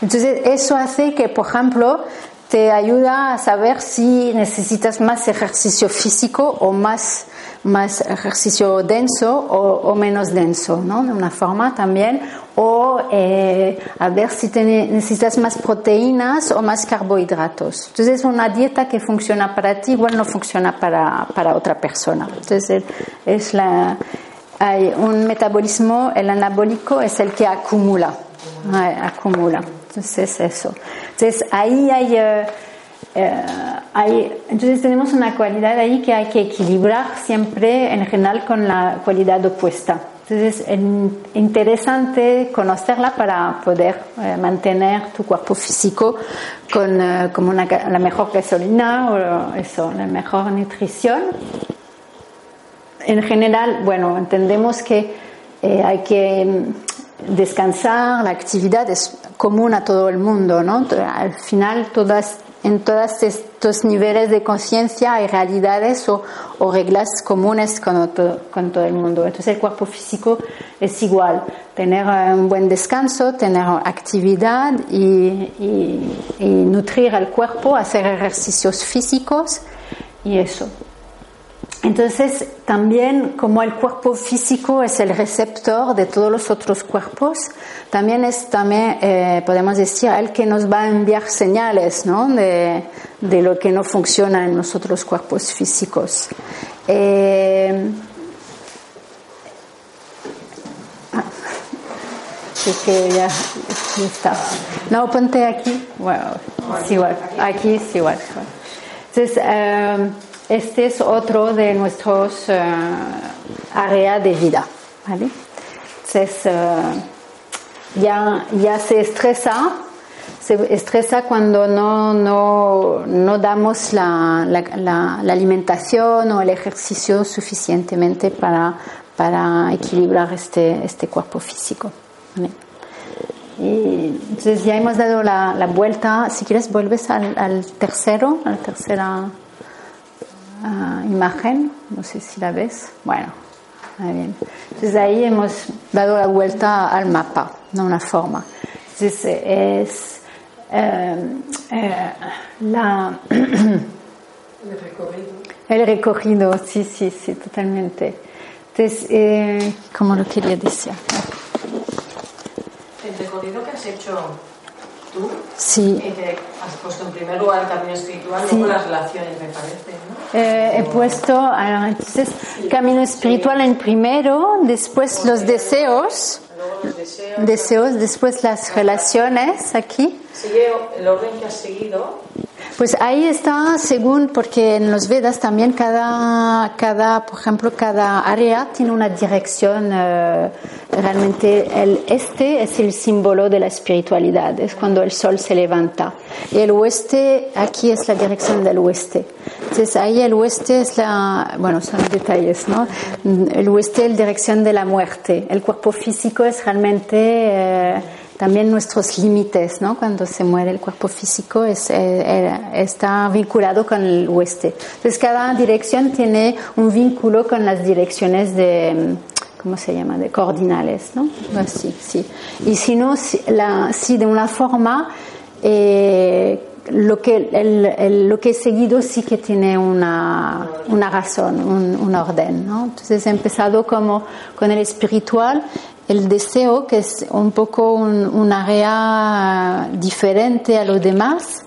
Entonces, eso hace que, por ejemplo, te ayuda a saber si necesitas más ejercicio físico o más, más ejercicio denso o, menos denso, ¿no? De una forma también. O eh, a ver si te necesitas más proteínas o más carbohidratos. Entonces, una dieta que funciona para ti igual no funciona para, para otra persona. Entonces, es la, hay un metabolismo, el anabólico es el que acumula. acumula. Entonces, eso. Entonces, ahí hay, eh, eh, hay, entonces tenemos una cualidad ahí que hay que equilibrar siempre en general con la cualidad opuesta. Entonces, es interesante conocerla para poder eh, mantener tu cuerpo físico con eh, como una, la mejor gasolina o eso, la mejor nutrición. En general, bueno, entendemos que eh, hay que descansar, la actividad es común a todo el mundo, ¿no? Al final, todas, en todos estos niveles de conciencia hay realidades o, reglas comunes con, to, con todo el mundo. Entonces, el cuerpo físico es igual, tener un buen descanso, tener actividad y, y, y nutrir el cuerpo, hacer ejercicios físicos y eso. Entonces, también como el cuerpo físico es el receptor de todos los otros cuerpos, también es también, eh, podemos decir, el que nos va a enviar señales ¿no? de, de, lo que no funciona en los cuerpos físicos. Eh, ah, que ya, está. No, ponte aquí. Bueno, igual. Aquí sí, igual. Entonces, eh, este es otro de nuestros uh, áreas de vida. ¿vale? Entonces, uh, ya, ya se estresa, se estresa cuando no, no, no damos la, la, la, alimentación o el ejercicio suficientemente para, para equilibrar este, este cuerpo físico. ¿vale? Y entonces ya hemos dado la, la, vuelta. Si quieres, vuelves al, al tercero, a la tercera uh, imagen. No sé si la ves. Bueno, muy bien. Entonces ahí hemos dado la vuelta al mapa, no una forma. Entonces es eh, eh, la. el recorrido. El recorrido, sí, sí, sí, totalmente. Entonces, eh, ¿cómo lo quería decir? El recorrido que has hecho tú, sí. y que has puesto en primer lugar el camino espiritual, sí. luego las relaciones, me parece, ¿no? Eh, he puesto, alors, entonces, sí. camino espiritual en primero, después los deseos, los deseos, deseos, después las relaciones aquí. Sigue el orden que has seguido. Pues ahí está, según, porque en los Vedas también cada, cada por ejemplo, cada área tiene una dirección. Eh, realmente el este es el símbolo de la espiritualidad, es cuando el sol se levanta. Y el oeste, aquí es la dirección del oeste. Entonces ahí el oeste es la, bueno, son detalles, ¿no? El oeste es la dirección de la muerte. El cuerpo físico es realmente... Eh, también nuestros límites, ¿no? Cuando se muere el cuerpo físico es, eh, está vinculado con el oeste. Entonces cada dirección tiene un vínculo con las direcciones de, ¿cómo se llama? De coordinales, ¿no? Así, sí. Y si no, si, la, si de una forma, eh, lo, que, el, el, lo que he seguido sí que tiene una, una razón, un, un orden, ¿no? Entonces he empezado como con el espiritual el deseo, que es un poco un, un área diferente a los demás.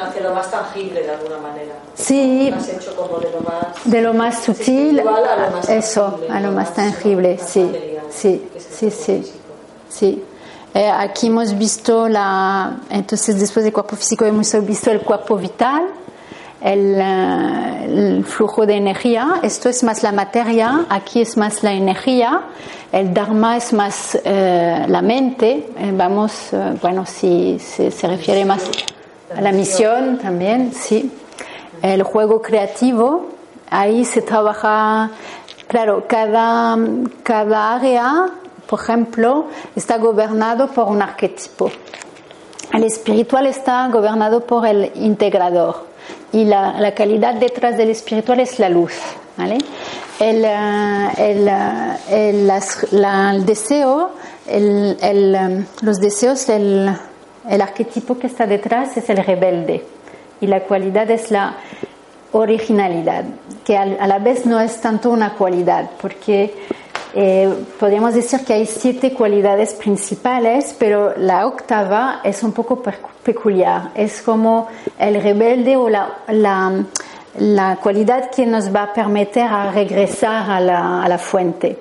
Hacia lo más tangible de alguna manera. Sí, Lo has hecho como de lo más, de lo más sutil, a lo más eso, tangible, a lo lo más más tangible, más sí, sí, sí, sí, sí. Eh, aquí hemos visto la, entonces después del cuerpo físico hemos visto el cuerpo vital, el, uh, el, flujo de energía. Esto es más la materia, aquí es más la energía. El Dharma es más uh, la mente. Eh, vamos, bueno, si, si, se refiere más a la misión también, sí. El juego creativo, ahí se trabaja, claro, cada, cada área, por ejemplo, está gobernado por un arquetipo. El espiritual está gobernado por el integrador y la, la, calidad detrás del espiritual es la luz. ¿vale? El, el, el, las, la, el deseo, los deseos, el, arquetipo que está detrás es el rebelde y la cualidad es la originalidad, que a, a la vez no es tanto una cualidad, porque eh, podríamos decir que hay siete cualidades principales, pero la octava es un poco peculiar. Es como el rebelde o la, la, la cualidad que nos va a permitir a regresar a la, a la, fuente.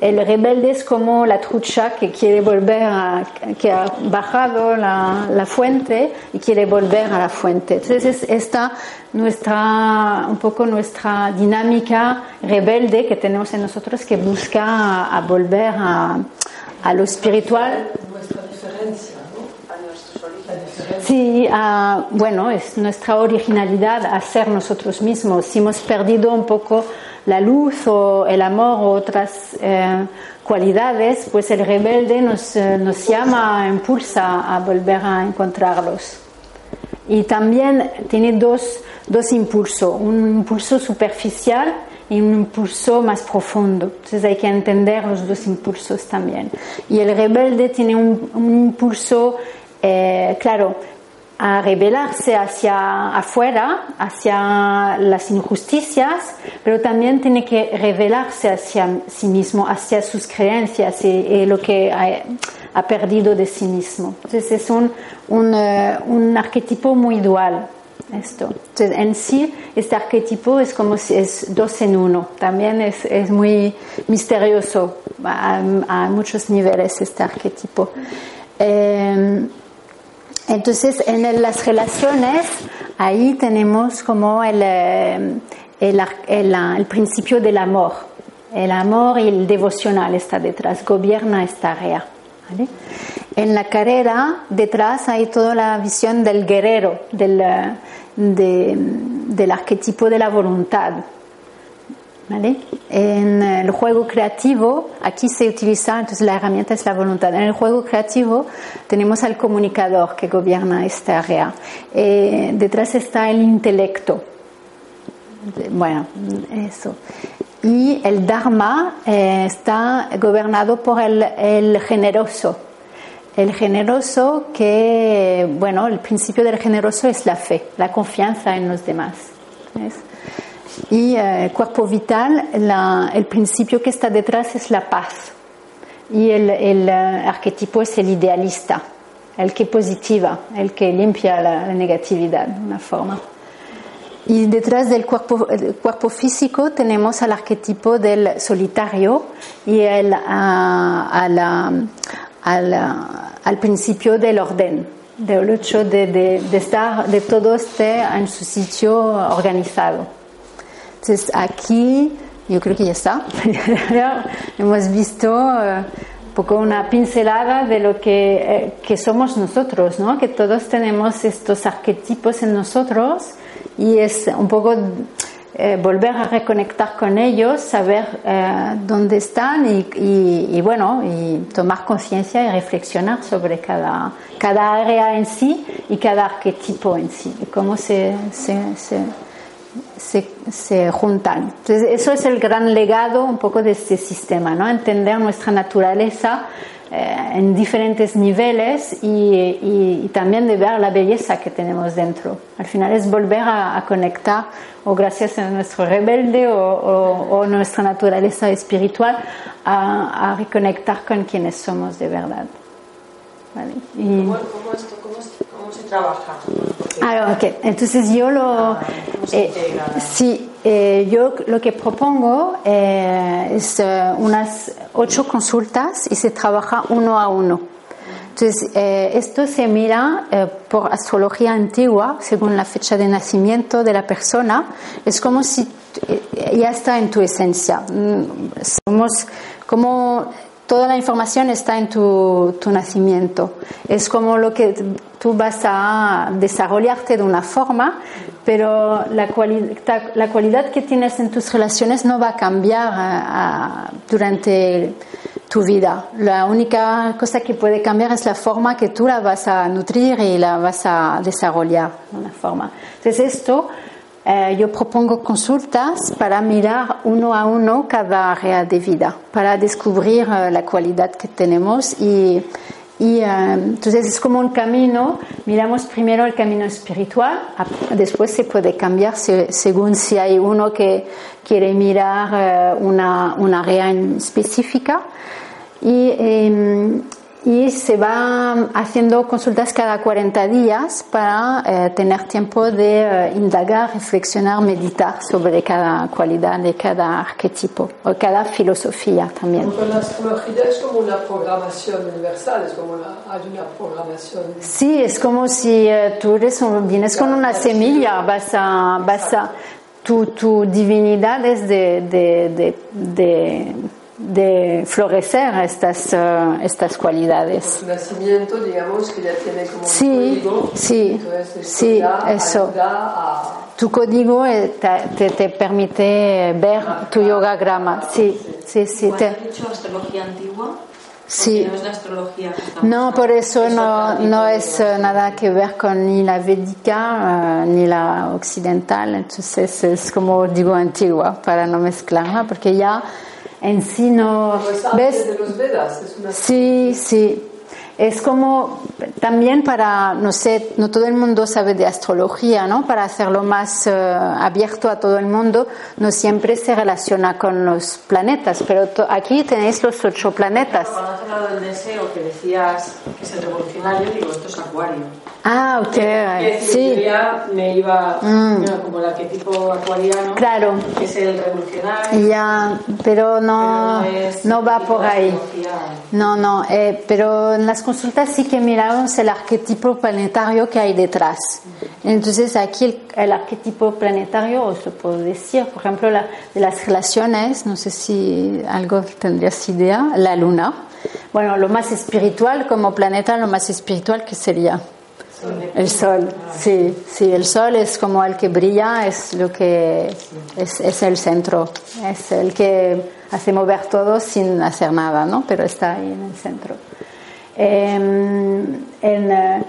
El rebelde es como la trucha que quiere volver a, que ha bajado la, la fuente y quiere volver a la fuente. Entonces esta nuestra, un poco nuestra dinámica rebelde que tenemos en nosotros que busca a, a volver a, a, lo espiritual. Nuestra diferencia, ¿no? A nuestros bueno, es nuestra originalidad a ser nosotros mismos. Si hemos perdido un poco la luz o el amor o otras eh, cualidades, pues el rebelde nos, eh, nos llama, impulsa a volver a encontrarlos. Y también tiene dos, dos impulsos, un impulso superficial y un impulso más profundo. Entonces hay que entender los dos impulsos también. Y el rebelde tiene un, un impulso, eh, claro, a rebelarse hacia afuera, hacia las injusticias, pero también tiene que revelarse hacia sí mismo, hacia sus creencias y, lo que ha, perdido de sí mismo. Entonces es un, uh, un arquetipo muy dual. Esto. Entonces, en sí, este arquetipo es como si es dos en uno. También es, es muy misterioso a, muchos niveles este arquetipo. Eh, entonces, en las relaciones, ahí tenemos como el, el, el, el, principio del amor. El amor y el devocional está detrás, gobierna esta área. ¿vale? En la carrera, detrás hay toda la visión del guerrero, del, de, del arquetipo de la voluntad. ¿Vale? En el juego creativo, aquí se utiliza, entonces la herramienta es la voluntad. En el juego creativo tenemos al comunicador que gobierna esta área. Eh, detrás está el intelecto. Bueno, eso. Y el Dharma eh, está gobernado por el, el generoso. El generoso que, bueno, el principio del generoso es la fe, la confianza en los demás. ¿ves? Y eh, cuerpo vital, el principio que está detrás es la paz. Y el, uh, arquetipo es el idealista, el que positiva, el que limpia la, negatividad de una forma. Y detrás del cuerpo, físico tenemos al arquetipo del solitario y el, al, principio del orden, del hecho de, de, de estar, de todo esté en su sitio organizado. Entonces aquí yo creo que ya está. Hemos visto uh, un poco una pincelada de lo que, eh, que, somos nosotros, ¿no? que todos tenemos estos arquetipos en nosotros y es un poco eh, volver a reconectar con ellos, saber eh, dónde están y, bueno, y tomar conciencia y reflexionar sobre cada, cada área en sí y cada arquetipo en sí, y cómo se se, juntan. Entonces, eso es el gran legado un poco de este sistema, ¿no? Entender nuestra naturaleza eh, en diferentes niveles y, también de ver la belleza que tenemos dentro. Al final es volver a, conectar, o gracias a nuestro rebelde o, o, o nuestra naturaleza espiritual, a, a, reconectar con quienes somos de verdad. ¿Vale? ¿Cómo, cómo, esto, cómo, ¿Cómo se trabaja? Ah, ok. Entonces yo lo, eh, sí, eh, yo lo que propongo eh, es unas ocho consultas y se trabaja uno a uno. Entonces esto se mira por astrología antigua, según la fecha de nacimiento de la persona. Es como si ya está en tu esencia. Somos como toda la información está en tu, nacimiento. Es como lo que tú vas a desarrollarte de una forma, pero la cualidad, que tienes en tus relaciones no va a cambiar a, durante tu vida. La única cosa que puede cambiar es la forma que tú la vas a nutrir y la vas a desarrollar de una forma. Entonces esto eh, yo propongo consultas para mirar uno a uno cada área de vida, para descubrir uh, la cualidad que tenemos y, y uh, entonces es como un camino, miramos primero el camino espiritual, después se puede cambiar se, según si hay uno que quiere mirar uh, una, una área específica. Y, eh, y se va haciendo consultas cada 40 días para eh, tener tiempo de eh, indagar, reflexionar, meditar sobre cada cualidad de cada arquetipo o cada filosofía también. Porque la astrología es como una programación universal, es como una, hay una programación. Sí, es como si eh, tú eres un, vienes con una semilla, vas a, vas a tu, tu divinidad es de, de, de, de de florecer estas, uh, estas cualidades. Su nacimiento, digamos, que ya tiene como sí, un código. Sí, sí, eso. A... Tu código te, te, te, permite ver ah, tu yogagrama. Sí, sí, sí. Te... ¿Has dicho astrología antigua? Sí. No es la astrología No, por eso no, no es uh, nada que ver con ni la védica uh, ni la occidental. Entonces es como digo antigua para no mezclarla, porque ya en sí no pues ves de los Vedas, es una... sí sí es como también para, no sé, no todo el mundo sabe de astrología, ¿no? Para hacerlo más eh, abierto a todo el mundo, no siempre se relaciona con los planetas, pero aquí tenéis los ocho planetas. Cuando has hablado del deseo que decías que es el revolucionario, digo, esto es Acuario. Ah, usted, sí. Me iba mm. como acuariano, claro. que es el revolucionario. Ya, pero no, no, va por ahí. No, no, eh, pero en las consultas sí que miramos el arquetipo planetario que hay detrás. Entonces aquí el, arquetipo planetario, os lo puedo decir, por ejemplo, la, de las relaciones, no sé si algo tendrías idea, la luna. Bueno, lo más espiritual como planeta, lo más espiritual que sería el sol, sí, sí, el sol es como el que brilla, es lo que es, el centro, es el que hace mover todo sin hacer nada, ¿no? Pero está ahí en el centro. Em, en, eh,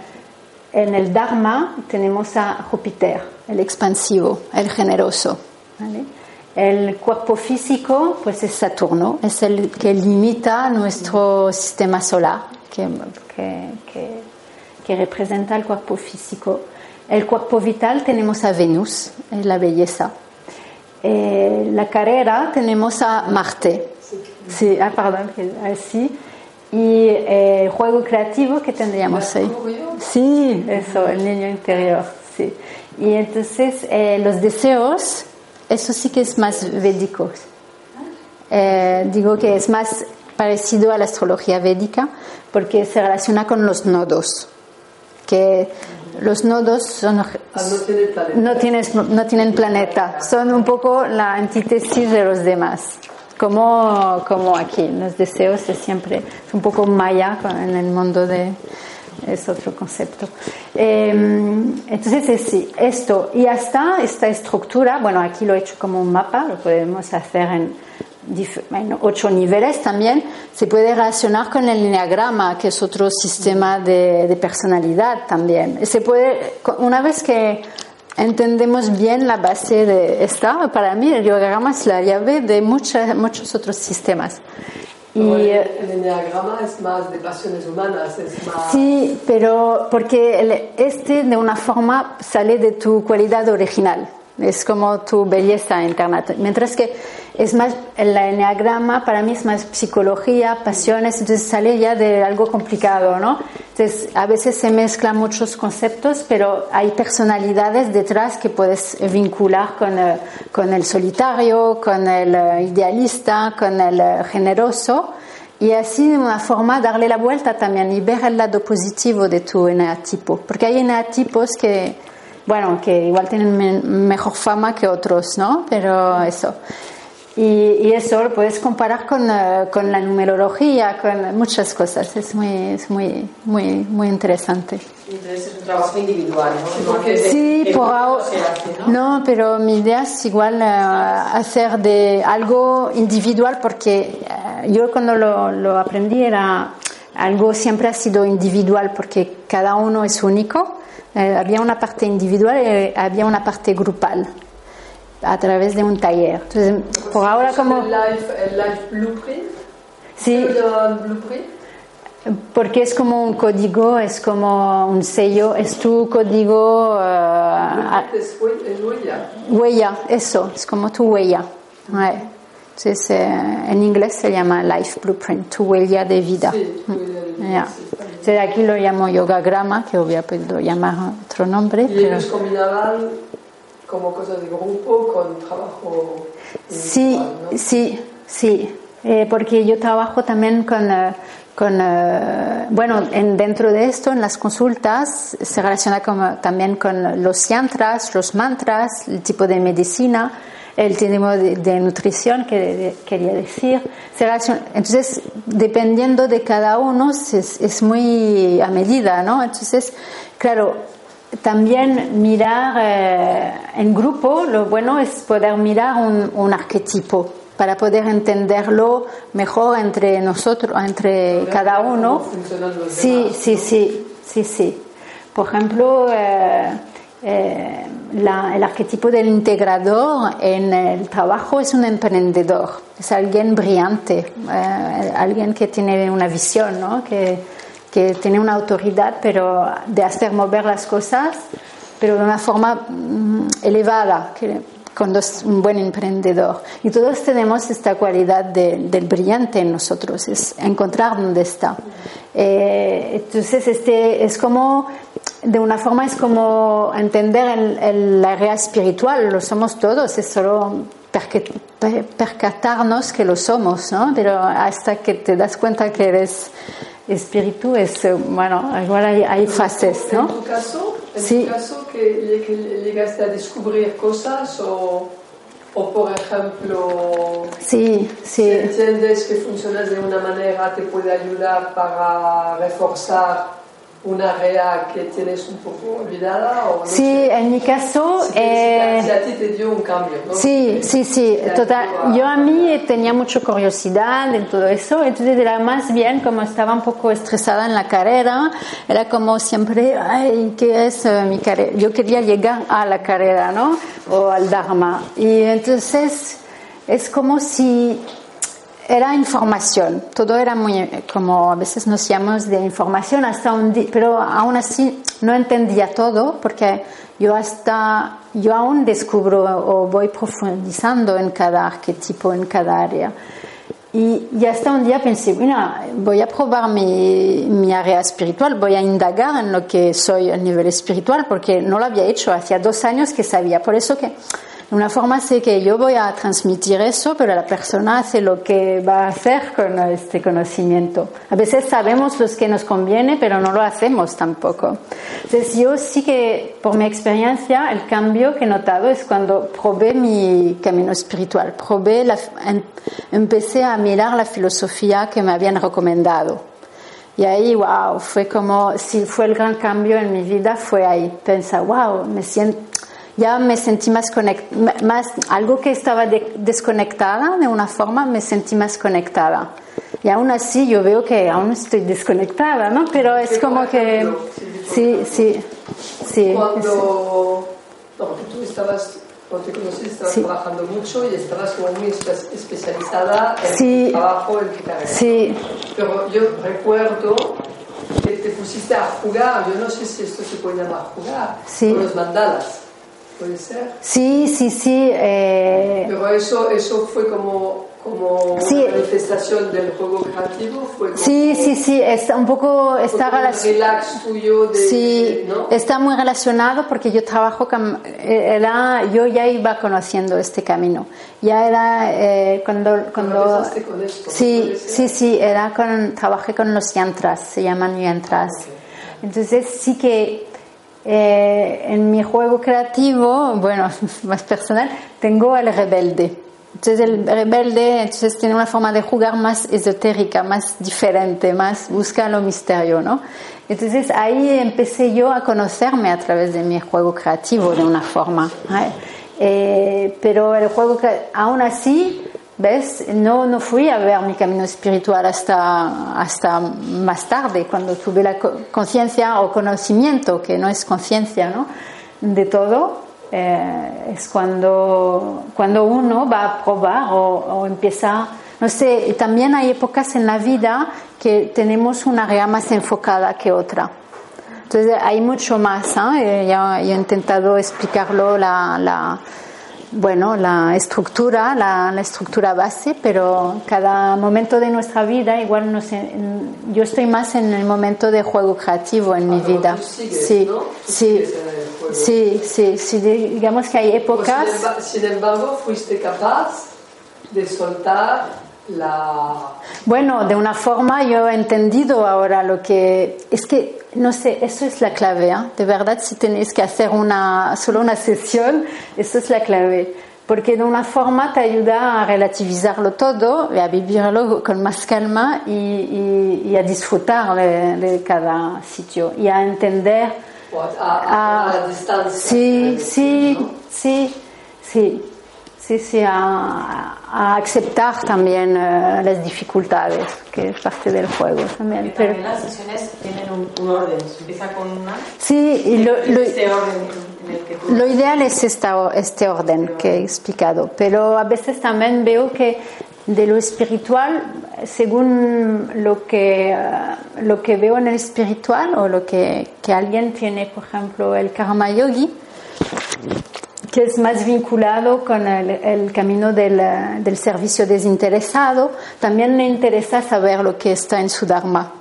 en, el Dharma tenemos a Júpiter, el expansivo, el generoso. El cuerpo físico, pues es Saturno, es el que limita nuestro sistema solar, que representa el cuerpo físico. El cuerpo vital tenemos a Venus, la belleza. Eh, la carrera tenemos a Marte. Sí, ah, perdón, así. Y eh, el juego creativo que tendríamos ahí. Sí, eso, el niño interior. Sí. Y entonces eh, los deseos, eso sí que es más védico. digo que es más parecido a la astrología védica porque se relaciona con los nodos que los nodos son, ah, no, tienes, no tienen planeta, son un poco la antítesis de los demás. Como, como aquí, los deseos es siempre, es un poco maya en el mundo de, es otro concepto. Em, entonces, es, sí, esto, y hasta esta estructura, bueno, aquí lo he hecho como un mapa, lo podemos hacer en, en ocho niveles también, se puede relacionar con el lineagrama, que es otro sistema de, personalidad también. Se puede, una vez que entendemos bien la base de esta, para mí el diagrama es la llave de muchos muchos otros sistemas. Y, el enneagrama es más de pasiones humanas, es más... Sí, pero porque este de una forma sale de tu cualidad original. Es como tu belleza interna. Mientras que es más, el enneagrama para mí es más psicología, pasiones, entonces sale ya de algo complicado, ¿no? Entonces a veces se mezclan muchos conceptos, pero hay personalidades detrás que puedes vincular con, eh, con el solitario, con el eh, idealista, con el eh, generoso. Y así de una forma darle la vuelta también y ver el lado positivo de tu eneatipo. Porque hay eneatipos que bueno, que igual tienen mejor fama que otros, ¿no? Pero eso. Y, eso lo puedes comparar con, eh, con, la numerología, con muchas cosas. Es muy, es muy, muy, muy interesante. Entonces es un trabajo individual, ¿no? sí, por ahora. ¿no? pero mi idea es igual eh, hacer de algo individual porque eh, yo cuando lo, lo aprendí era algo siempre ha sido individual porque cada uno es único eh, había una parte individual y había una parte grupal a través de un taller. Entonces, por ahora como... ¿El life, blueprint? Sí. blueprint? Porque es como un código, es como un sello, es tu código... Uh, es huella. Huella, eso, es como tu huella. Entonces, eh, en inglés se llama life blueprint, tu huella de vida. Sí, aquí lo llamo yogagrama, que hubiera podido llamar otro nombre. ¿Y ellos combinaban como cosas de grupo con trabajo? Sí, sí, sí. Eh, porque yo trabajo también con, eh, con eh, bueno, en, dentro de esto, en las consultas, se relaciona como, también con los yantras, los mantras, el tipo de medicina el tipo de, nutrición, que quería decir. Entonces, dependiendo de cada uno, es, es, muy a medida, ¿no? Entonces, claro, también mirar eh, en grupo, lo bueno es poder mirar un, un, arquetipo para poder entenderlo mejor entre nosotros, entre cada uno. Sí, sí, sí, sí, sí. Por ejemplo, eh, eh, el arquetipo del integrador en el trabajo es un emprendedor, es alguien brillante, eh, alguien que tiene una visión, ¿no? que, que tiene una autoridad, pero de hacer mover las cosas, pero de una forma mm, elevada, que cuando es un buen emprendedor. Y todos tenemos esta cualidad de- del brillante en nosotros, es encontrar dónde está. Eh, entonces, este es como, de una forma, es como entender el, el área espiritual, lo somos todos, es solo percatarnos que lo somos, ¿no? Pero hasta que te das cuenta que eres espíritu, es, bueno, igual hay, hay fases, En ¿no? tu caso, en Sí. tu caso que, que llegaste a descubrir cosas o, o por ejemplo, Sí, si sí. entiendes que funcionas de una manera te puede ayudar para reforzar una área que tienes un poco olvidada o no Sí, sé. en mi caso, Si, eh, si a ti te dio un cambio, ¿no? Sí, sí, sí, total. a- Yo a mí tenía mucha curiosidad en todo eso, entonces era más bien como estaba un poco estresada en la carrera, era como siempre, ay, ¿qué es eh, mi carrera? Yo quería llegar a la carrera, ¿no? O al Dharma. Y entonces es como si era información, todo era muy como a veces nos llamamos de información hasta un pero aún así no entendía todo porque yo hasta yo aún descubro o voy profundizando en cada arquetipo, en cada área. Y, y hasta un día pensé, mira, voy a probar mi, mi área espiritual, voy a indagar en lo que soy a nivel espiritual, porque no lo había hecho, hacía dos años que sabía. Por eso que una forma sé que yo voy a transmitir eso, pero la persona hace lo que va a hacer con este conocimiento. A veces sabemos los que nos conviene, pero no lo hacemos tampoco. Entonces yo sí que, por mi experiencia, el cambio que he notado es cuando probé mi camino espiritual, probé la, em- empecé a mirar la filosofía que me habían recomendado. Y ahí, wow, fue como, si fue el gran cambio en mi vida, fue ahí. Pensar, wow, me siento, ya me sentí más conectada, más, algo que estaba de- desconectada de una forma, me sentí más conectada. Y aún así yo veo que aún estoy desconectada, ¿no? Pero es como que, sí, sí, sí. Cuando no, porque tú estabas, cuando te conocí, estabas Sí. trabajando mucho y estabas como muy espe- especializada en Sí. tu trabajo, en tu carrera. Sí, Pero yo recuerdo que te pusiste a jugar, yo no sé si esto se puede llamar jugar, Sí. con los mandalas, ¿puede ser? sí, sí, sí. eh, Pero eso, eso fue como, como Sí. manifestación del juego creativo, fue como, sí, sí, sí, está un poco, está relacionado. relax tuyo de, Sí, ¿no? está muy relacionado porque yo trabajo eh, era, yo ya iba conociendo este camino. Ya era eh, cuando, cuando con esto, sí, sí, sí, era con, trabajé con los yantras, se llaman yantras. Entonces sí que eh, en mi juego creativo, bueno, más personal, tengo el rebelde. Entonces el rebelde entonces tiene una forma de jugar más esotérica, más diferente, más busca lo misterio, ¿no? Entonces ahí empecé yo a conocerme a través de mi juego creativo de una forma. ¿eh? Eh, pero el juego aún así, ¿ves? No, no fui a ver mi camino espiritual hasta, hasta más tarde, cuando tuve la co- conciencia o conocimiento, que no es conciencia, ¿no? De todo. eh, es cuando, cuando uno va a probar o, o empieza, no sé, también hay épocas en la vida que tenemos una área más enfocada que otra. Entonces hay mucho más, ¿ah? Eh, ya yo he intentado explicarlo, la, la, bueno, la estructura, la, la estructura base, pero cada momento de nuestra vida, igual no sé, yo estoy más en el momento de juego creativo en mi Ah, pero vida. tú sigues, sí, ¿no? Tú sí, sí, sí, sí, digamos que hay Pues, épocas. emba- sin embargo, fuiste capaz de soltar la... Bueno, de una forma yo he entendido ahora lo que es que no sé, eso es la clave, ¿eh? de verdad si tenéis que hacer una solo una sesión, eso es la clave, porque de una forma te ayuda a relativizarlo todo y a vivirlo con más calma y, y- y a disfrutar de, de cada sitio y a entender a, a- a la distancia. Sí, sí, ¿no? sí, sí, sí, sí, a, a aceptar también eh, las dificultades, que es parte del juego también. Pero, también las sesiones tienen un, un orden. Se empieza con una. sí, y lo, este orden en el que tú. lo ideal es esta, este orden que he explicado, pero a veces también veo que de lo espiritual según lo que, eh, lo que veo en el espiritual o lo que, que alguien tiene, por ejemplo, el karma yogi, que es más vinculado con el, camino del, del, servicio desinteresado, también le interesa saber lo que está en su Dharma,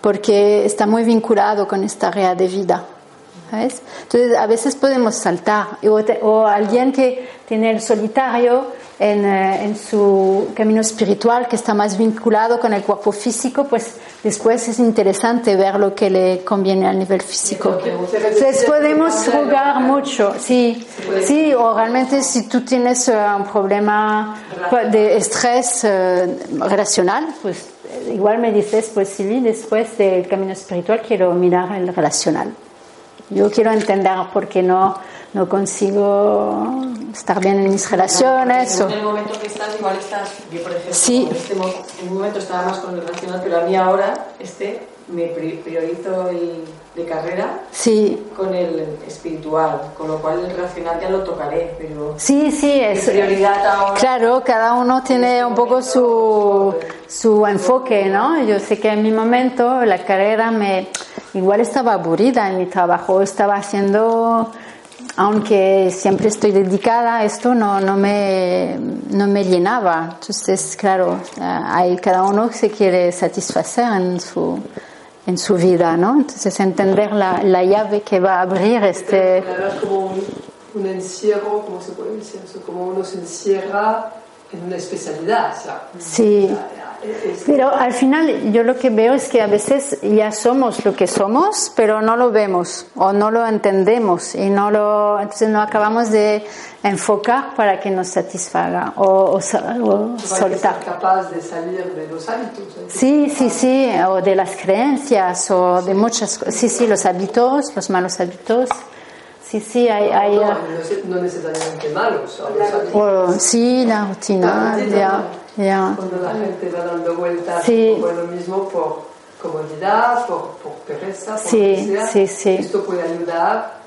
porque está muy vinculado con esta área de vida. Entonces, a veces podemos saltar, o, o alguien que tiene el solitario, en, eh, en, su camino espiritual que está más vinculado con el cuerpo físico, pues después es interesante ver lo que le conviene al nivel físico. Entonces podemos jugar mucho, sí, sí, o realmente si tú tienes uh, un problema de estrés uh, relacional, pues igual me dices, pues sí, después del camino espiritual quiero mirar el relacional. Yo quiero entender por qué no no consigo estar bien en mis relaciones. o... En el momento que estás, igual estás, yo por ejemplo, sí. en, este en un momento estaba más con el relacional, pero a mí ahora este me priorizo el de carrera sí. con el espiritual, con lo cual el racional ya lo tocaré, pero sí, sí, es prioridad ahora. Claro, cada uno tiene este un poco su, su enfoque, ¿no? Yo sé que en mi momento la carrera me igual estaba aburrida en mi trabajo, estaba haciendo aunque siempre estoy dedicada a esto, no, no, me, no me llenaba. Entonces, claro, hay cada uno se quiere satisfacer en su, en su vida, ¿no? Entonces, entender la, la llave que va a abrir este... Como un, un encierro, ¿cómo se puede decir? Como uno se encierra en una especialidad. O sea, sí. O sea, pero al final yo lo que veo es que a veces ya somos lo que somos, pero no lo vemos o no lo entendemos y no lo, entonces no acabamos de enfocar para que nos satisfaga o, o, o soltar. Ser capaz de salir de los hábitos. ¿eh? Sí, sí, sí, o de las creencias o de muchas cosas. Sí, sí, los hábitos, los malos hábitos. Sí, sí, hay... hay no, no, no, necesariamente malos. O, sí, la rutina, ya. Cuando la gente va dando vueltas sí. por lo mismo por comodidad, por, por pereza, por sí, lo que sea, sí, sí. esto puede ayudar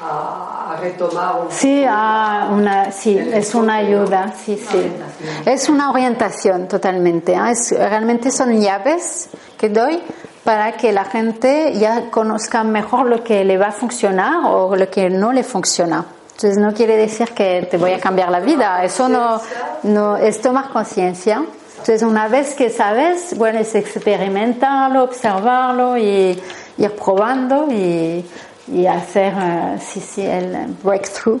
a, retomar un Sí, a una, sí es una ayuda, sí, sí. Es una orientación totalmente. ¿eh? Es, realmente son llaves que doy para que la gente ya conozca mejor lo que le va a funcionar o lo que no le funciona. Entonces no quiere decir que te voy a cambiar la vida, eso no, no es tomar conciencia. Entonces una vez que sabes, bueno, es experimentarlo, observarlo y ir probando y, y hacer, uh, sí, sí, el breakthrough.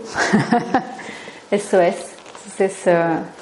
eso es. Entonces, uh,